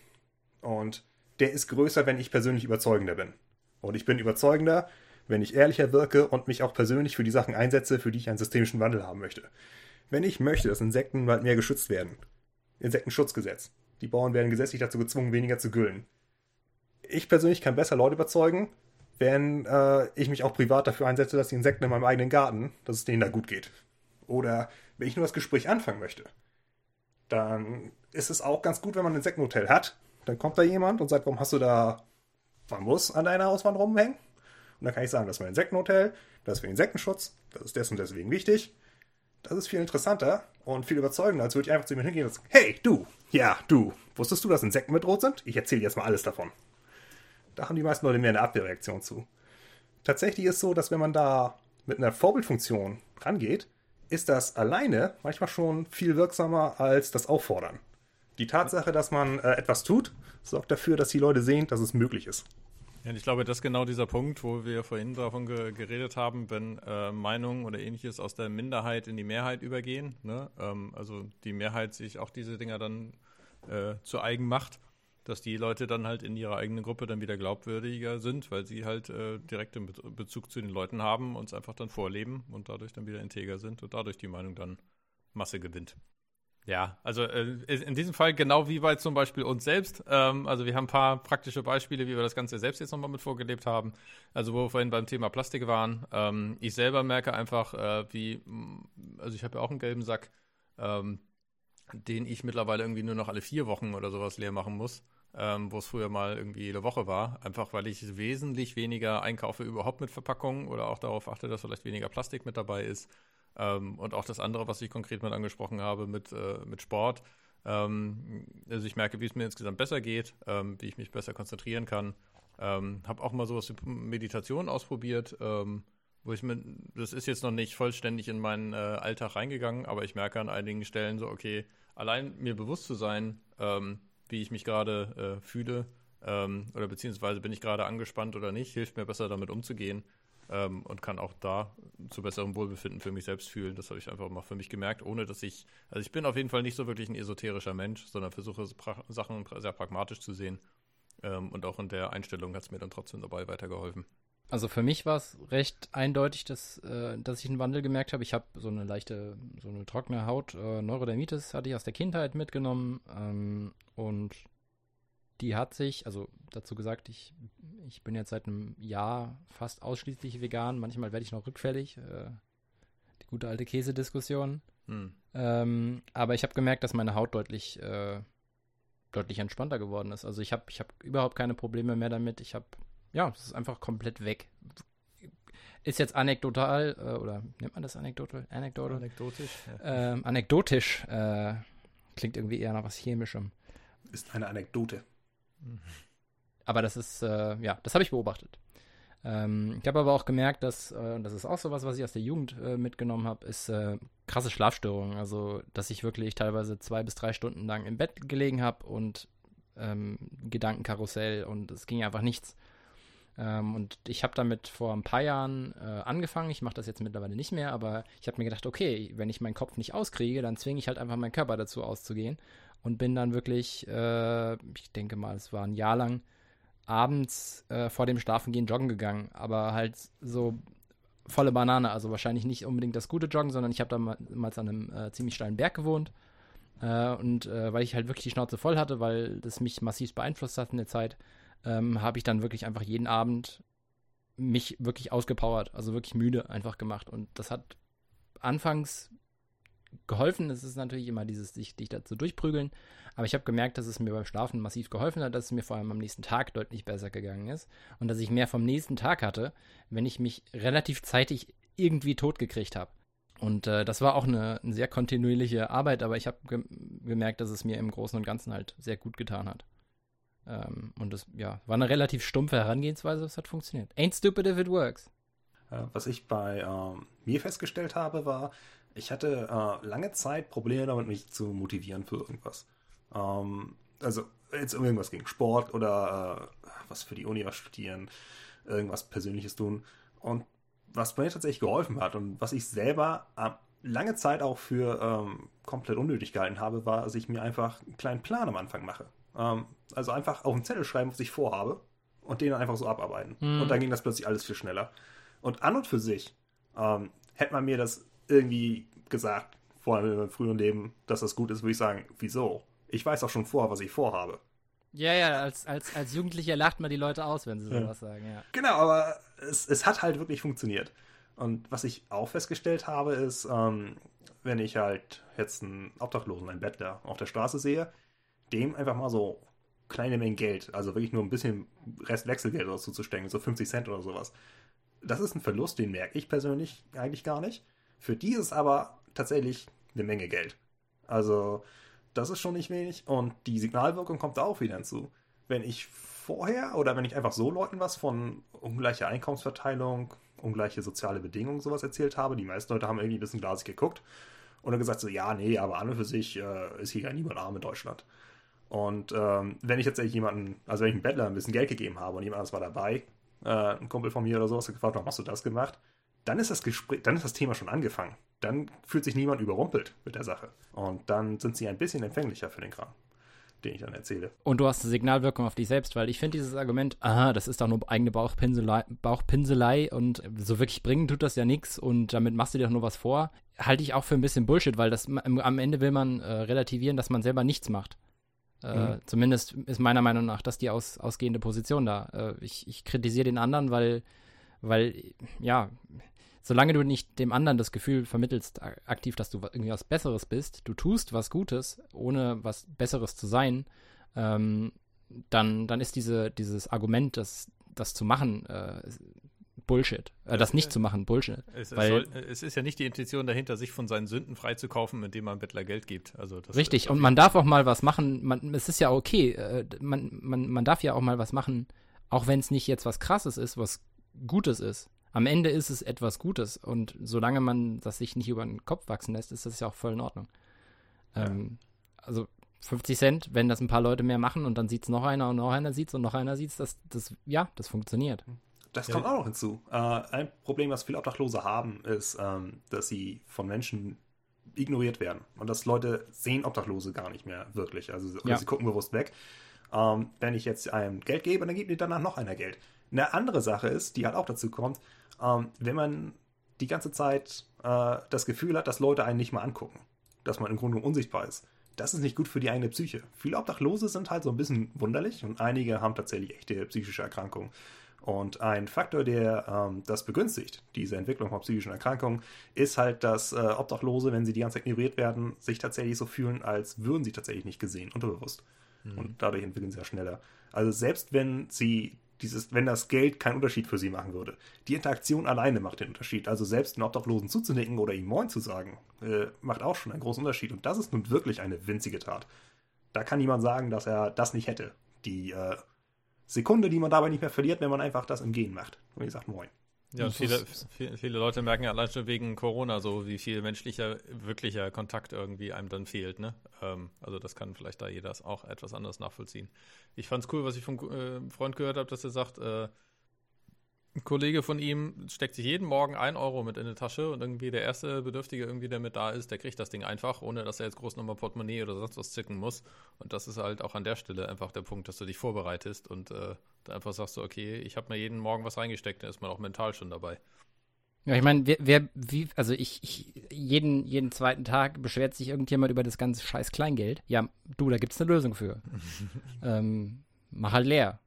Und der ist größer, wenn ich persönlich überzeugender bin. Und ich bin überzeugender, wenn ich ehrlicher wirke und mich auch persönlich für die Sachen einsetze, für die ich einen systemischen Wandel haben möchte. Wenn ich möchte, dass Insekten mehr geschützt werden, Insektenschutzgesetz, die Bauern werden gesetzlich dazu gezwungen, weniger zu güllen. Ich persönlich kann besser Leute überzeugen, wenn äh, ich mich auch privat dafür einsetze, dass die Insekten in meinem eigenen Garten, dass es denen da gut geht. Oder wenn ich nur das Gespräch anfangen möchte, dann ist es auch ganz gut, wenn man ein Insektenhotel hat. Dann kommt da jemand und sagt, warum hast du da Bambus an deiner Hauswand rumhängen? Und dann kann ich sagen, das ist mein Insektenhotel, das ist für Insektenschutz, das ist deswegen deswegen wichtig. Das ist viel interessanter und viel überzeugender, als würde ich einfach zu jemandem hingehen und sagen, hey, du, ja, du, wusstest du, dass Insekten bedroht sind? Ich erzähle jetzt mal alles davon. Da haben die meisten Leute mehr eine Abwehrreaktion zu. Tatsächlich ist es so, dass wenn man da mit einer Vorbildfunktion rangeht, ist das alleine manchmal schon viel wirksamer als das Auffordern. Die Tatsache, dass man äh, etwas tut, sorgt dafür, dass die Leute sehen, dass es möglich ist. Ja, und ich glaube, das ist genau dieser Punkt, wo wir vorhin davon ge geredet haben, wenn äh, Meinungen oder ähnliches aus der Minderheit in die Mehrheit übergehen. Ne? Ähm, also die Mehrheit sich auch diese Dinger dann äh, zu eigen macht, dass die Leute dann halt in ihrer eigenen Gruppe dann wieder glaubwürdiger sind, weil sie halt äh, direkten Be Bezug zu den Leuten haben und es einfach dann vorleben und dadurch dann wieder integer sind und dadurch die Meinung dann Masse gewinnt. Ja, also äh, in diesem Fall genau wie bei zum Beispiel uns selbst. Ähm, also wir haben ein paar praktische Beispiele, wie wir das Ganze selbst jetzt nochmal mit vorgelebt haben. Also wo wir vorhin beim Thema Plastik waren. Ähm, ich selber merke einfach, äh, wie, also ich habe ja auch einen gelben Sack, ähm, den ich mittlerweile irgendwie nur noch alle vier Wochen oder sowas leer machen muss. Ähm, wo es früher mal irgendwie jede Woche war, einfach weil ich wesentlich weniger einkaufe überhaupt mit Verpackungen oder auch darauf achte, dass vielleicht weniger Plastik mit dabei ist. Ähm, und auch das andere, was ich konkret mit angesprochen habe, mit, äh, mit Sport. Ähm, also ich merke, wie es mir insgesamt besser geht, ähm, wie ich mich besser konzentrieren kann. Ähm, habe auch mal sowas wie Meditation ausprobiert, ähm, wo ich mit, das ist jetzt noch nicht vollständig in meinen äh, Alltag reingegangen, aber ich merke an einigen Stellen so, okay, allein mir bewusst zu sein, wie ich mich gerade äh, fühle, oder beziehungsweise bin ich gerade angespannt oder nicht, hilft mir besser damit umzugehen ähm, und kann auch da zu besserem Wohlbefinden für mich selbst fühlen. Das habe ich einfach mal für mich gemerkt, ohne dass ich, also ich bin auf jeden Fall nicht so wirklich ein esoterischer Mensch, sondern versuche Sachen sehr pragmatisch zu sehen. Ähm, und auch in der Einstellung hat es mir dann trotzdem dabei weitergeholfen. Also für mich war es recht eindeutig, dass, äh, dass ich einen Wandel gemerkt habe. Ich habe so eine leichte, so eine trockene Haut. Äh, Neurodermitis hatte ich aus der Kindheit mitgenommen ähm, und die hat sich, also dazu gesagt, ich, ich bin jetzt seit einem Jahr fast ausschließlich vegan. Manchmal werde ich noch rückfällig. Äh, die gute alte Käsediskussion. Hm. Ähm, aber ich habe gemerkt, dass meine Haut deutlich, äh, deutlich entspannter geworden ist. Also ich habe ich hab überhaupt keine Probleme mehr damit. Ich habe, ja, es ist einfach komplett weg. ist jetzt anekdotal, äh, oder nennt man das anekdotal? Anekdotal? Anekdotisch. Ja. Ähm, anekdotisch. Äh, klingt irgendwie eher nach was Chemischem. Ist eine Anekdote. Aber das ist, äh, ja, das habe ich beobachtet. Ähm, ich habe aber auch gemerkt, dass, äh, das ist auch sowas, was ich aus der Jugend äh, mitgenommen habe, ist äh, krasse Schlafstörungen. Also, dass ich wirklich teilweise zwei bis drei Stunden lang im Bett gelegen habe und ähm, Gedankenkarussell und es ging einfach nichts. Ähm, und ich habe damit vor ein paar Jahren äh, angefangen. Ich mache das jetzt mittlerweile nicht mehr, aber ich habe mir gedacht, okay, wenn ich meinen Kopf nicht auskriege, dann zwinge ich halt einfach meinen Körper dazu auszugehen und bin dann wirklich, äh, ich denke mal, es war ein Jahr lang, abends äh, vor dem Schlafengehen joggen gegangen, aber halt so volle Banane, also wahrscheinlich nicht unbedingt das gute Joggen, sondern ich habe damals an einem äh, ziemlich steilen Berg gewohnt äh, und äh, weil ich halt wirklich die Schnauze voll hatte, weil das mich massiv beeinflusst hat in der Zeit, ähm, habe ich dann wirklich einfach jeden Abend mich wirklich ausgepowert, also wirklich müde einfach gemacht und das hat anfangs geholfen. Es ist natürlich immer dieses sich, dich dazu durchprügeln. Aber ich habe gemerkt, dass es mir beim Schlafen massiv geholfen hat, dass es mir vor allem am nächsten Tag deutlich besser gegangen ist. Und dass ich mehr vom nächsten Tag hatte, wenn ich mich relativ zeitig irgendwie totgekriegt habe. Und äh, das war auch eine, eine, sehr kontinuierliche Arbeit, aber ich habe ge gemerkt, dass es mir im Großen und Ganzen halt sehr gut getan hat. Ähm, und das, ja, war eine relativ stumpfe Herangehensweise, es hat funktioniert. Ain't stupid if it works. Was ich bei ähm, mir festgestellt habe, war, ich hatte äh, lange Zeit Probleme damit, mich zu motivieren für irgendwas. Ähm, also jetzt irgendwas gegen Sport oder äh, was für die Uni was studieren, irgendwas Persönliches tun. Und was mir tatsächlich geholfen hat und was ich selber äh, lange Zeit auch für ähm, komplett unnötig gehalten habe, war, dass ich mir einfach einen kleinen Plan am Anfang mache. Ähm, also einfach auf einen Zettel schreiben, was ich vorhabe und den dann einfach so abarbeiten. Mhm. Und dann ging das plötzlich alles viel schneller. Und an und für sich ähm, hätte man mir das irgendwie gesagt, vor allem in meinem früheren Leben, dass das gut ist, würde ich sagen, wieso? Ich weiß auch schon vorher, was ich vorhabe. Ja, ja, als, als, als Jugendlicher lacht man die Leute aus, wenn sie sowas ja. sagen, ja. Genau, aber es, es hat halt wirklich funktioniert. Und was ich auch festgestellt habe, ist, ähm, wenn ich halt jetzt einen Obdachlosen, einen Bettler auf der Straße sehe, dem einfach mal so kleine Mengen Geld, also wirklich nur ein bisschen Rest Wechselgeld dazu zu stecken, so 50 Cent oder sowas. Das ist ein Verlust, den merke ich persönlich eigentlich gar nicht. Für die ist aber tatsächlich eine Menge Geld. Also, das ist schon nicht wenig. Und die Signalwirkung kommt da auch wieder hinzu. Wenn ich vorher oder wenn ich einfach so Leuten was von ungleicher Einkommensverteilung, ungleiche soziale Bedingungen sowas erzählt habe, die meisten Leute haben irgendwie ein bisschen glasig geguckt und dann gesagt so, ja, nee, aber an und für sich äh, ist hier ja niemand arm in Deutschland. Und ähm, wenn ich tatsächlich jemanden, also wenn ich einem Bettler ein bisschen Geld gegeben habe und jemand anderes war dabei, äh, ein Kumpel von mir oder sowas, hat gefragt, warum hast du das gemacht? dann ist das Gespräch, dann ist das Thema schon angefangen. Dann fühlt sich niemand überrumpelt mit der Sache. Und dann sind sie ein bisschen empfänglicher für den Kram, den ich dann erzähle. Und du hast eine Signalwirkung auf dich selbst, weil ich finde dieses Argument, aha, das ist doch nur eigene Bauchpinselei, Bauchpinselei und so wirklich bringen tut das ja nichts und damit machst du dir doch nur was vor, halte ich auch für ein bisschen Bullshit, weil das am Ende will man äh, relativieren, dass man selber nichts macht. Äh, mhm. Zumindest ist meiner Meinung nach das die aus, ausgehende Position da. Äh, ich, ich kritisiere den anderen, weil, weil, ja, solange du nicht dem anderen das Gefühl vermittelst, aktiv, dass du irgendwie was Besseres bist, du tust was Gutes, ohne was Besseres zu sein, ähm, dann, dann ist diese, dieses Argument, das, das zu machen, äh, Bullshit. Äh, das nicht zu machen, Bullshit. Es, weil, soll, es, ist ja nicht die Intention dahinter, sich von seinen Sünden freizukaufen, indem man Bettler Geld gibt. Also richtig, und man darf auch mal was machen. Man, es ist ja okay. Äh, man, man, man darf ja auch mal was machen, auch wenn es nicht jetzt was Krasses ist, was Gutes ist am Ende ist es etwas Gutes und solange man das sich nicht über den Kopf wachsen lässt, ist das ja auch voll in Ordnung. Ja. Ähm, also 50 Cent, wenn das ein paar Leute mehr machen und dann sieht es noch einer und noch einer sieht es und noch einer sieht es, das, das, ja, das funktioniert. Das kommt ja. auch noch hinzu. Äh, ein Problem, was viele Obdachlose haben, ist, ähm, dass sie von Menschen ignoriert werden und dass Leute sehen Obdachlose gar nicht mehr wirklich. Also ja. sie gucken bewusst weg. Ähm, wenn ich jetzt einem Geld gebe, dann gibt mir danach noch einer Geld. Eine andere Sache ist, die halt auch dazu kommt, ähm, wenn man die ganze Zeit äh, das Gefühl hat, dass Leute einen nicht mal angucken, dass man im Grunde unsichtbar ist. Das ist nicht gut für die eigene Psyche. Viele Obdachlose sind halt so ein bisschen wunderlich und einige haben tatsächlich echte psychische Erkrankungen. Und ein Faktor, der ähm, das begünstigt, diese Entwicklung von psychischen Erkrankungen, ist halt, dass äh, Obdachlose, wenn sie die ganze Zeit ignoriert werden, sich tatsächlich so fühlen, als würden sie tatsächlich nicht gesehen, unterbewusst. Mhm. Und dadurch entwickeln sie ja schneller. Also selbst wenn sie Dieses, wenn das Geld keinen Unterschied für sie machen würde. Die Interaktion alleine macht den Unterschied. Also selbst einen Obdachlosen zuzunicken oder ihm Moin zu sagen, äh, macht auch schon einen großen Unterschied. Und das ist nun wirklich eine winzige Tat. Da kann niemand sagen, dass er das nicht hätte. Die äh, Sekunde, die man dabei nicht mehr verliert, wenn man einfach das im Gehen macht. Und ich sagt Moin. Ja, und viele, viele, Leute merken ja allein schon wegen Corona so, wie viel menschlicher, wirklicher Kontakt irgendwie einem dann fehlt, ne? Ähm, also das kann vielleicht da jeder auch etwas anders nachvollziehen. Ich fand's cool, was ich vom äh, Freund gehört habe, dass er sagt, äh, ein Kollege von ihm steckt sich jeden Morgen ein Euro mit in die Tasche und irgendwie der erste Bedürftige, irgendwie, der mit da ist, der kriegt das Ding einfach, ohne dass er jetzt groß nochmal Portemonnaie oder sonst was zicken muss. Und das ist halt auch an der Stelle einfach der Punkt, dass du dich vorbereitest und äh, da einfach sagst du, okay, ich habe mir jeden Morgen was reingesteckt, dann ist man auch mental schon dabei. Ja, ich meine, wer, wer, wie, also ich, ich, jeden, jeden zweiten Tag beschwert sich irgendjemand über das ganze scheiß Kleingeld. Ja, du, da gibt's eine Lösung für. ähm, mach halt leer.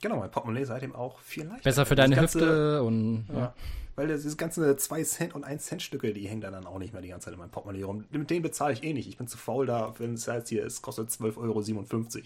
Genau, mein Portemonnaie seitdem auch viel leichter. Besser für deine ganze, Hüfte und. Ja. ja. Weil diese ganzen 2 Cent und 1 Cent Stücke, die hängen dann auch nicht mehr die ganze Zeit in meinem Portemonnaie rum. Mit denen bezahle ich eh nicht. Ich bin zu faul da, wenn es heißt hier, es kostet 12,57 Euro,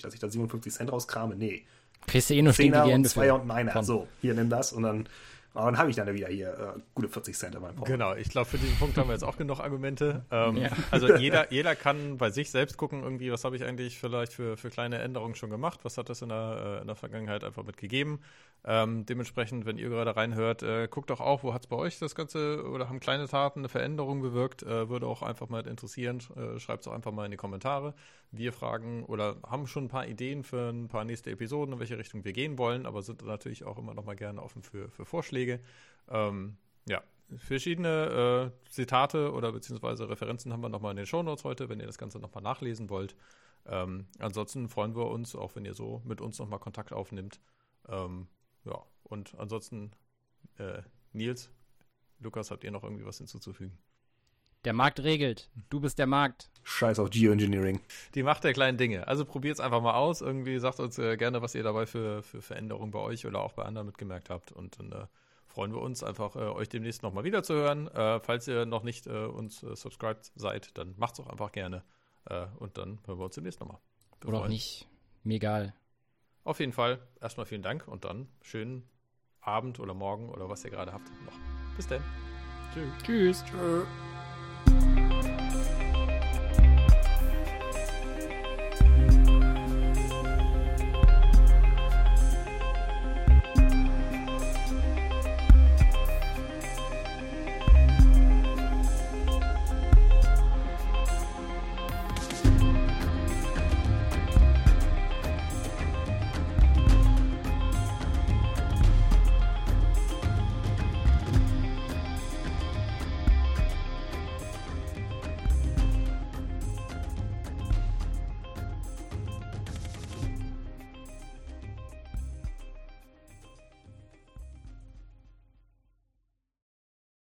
dass ich da 57 Cent rauskrame. Nee. Kriegst du eh nur Zehner und Zweier und Neiner. So, hier nimm das und dann aber dann habe ich dann wieder hier äh, gute 40 Cent in meinem Portemonnaie. Genau, ich glaube, für diesen Punkt haben wir jetzt auch genug Argumente. Ähm, ja. Also jeder, jeder kann bei sich selbst gucken, irgendwie, was habe ich eigentlich vielleicht für, für kleine Änderungen schon gemacht, was hat das in der, äh, in der Vergangenheit einfach mitgegeben. Ähm, dementsprechend, wenn ihr gerade reinhört, äh, guckt doch auch, wo hat es bei euch das Ganze oder haben kleine Taten eine Veränderung bewirkt. Äh, würde auch einfach mal interessieren. Äh, Schreibt es auch einfach mal in die Kommentare. Wir fragen oder haben schon ein paar Ideen für ein paar nächste Episoden, in welche Richtung wir gehen wollen, aber sind natürlich auch immer noch mal gerne offen für, für Vorschläge. Ähm, ja, verschiedene äh, Zitate oder beziehungsweise Referenzen haben wir nochmal in den Shownotes heute, wenn ihr das Ganze nochmal nachlesen wollt. Ähm, ansonsten freuen wir uns, auch wenn ihr so mit uns nochmal Kontakt aufnimmt. Ähm, ja, und ansonsten, äh, Nils, Lukas, habt ihr noch irgendwie was hinzuzufügen? Der Markt regelt. Du bist der Markt. Scheiß auf Geoengineering. Die Macht der kleinen Dinge. Also probiert es einfach mal aus. Irgendwie sagt uns äh, gerne, was ihr dabei für, für Veränderungen bei euch oder auch bei anderen mitgemerkt habt. Und dann äh, freuen wir uns einfach, äh, euch demnächst nochmal wieder zu hören. Äh, falls ihr noch nicht äh, uns äh, subscribed seid, dann macht es auch einfach gerne. und dann hören wir uns demnächst nochmal. Oder auch nicht. Mir egal. Auf jeden Fall erstmal vielen Dank und dann schönen Abend oder Morgen oder was ihr gerade habt noch. Bis dann. Tschüss. Tschüss. Tschüss.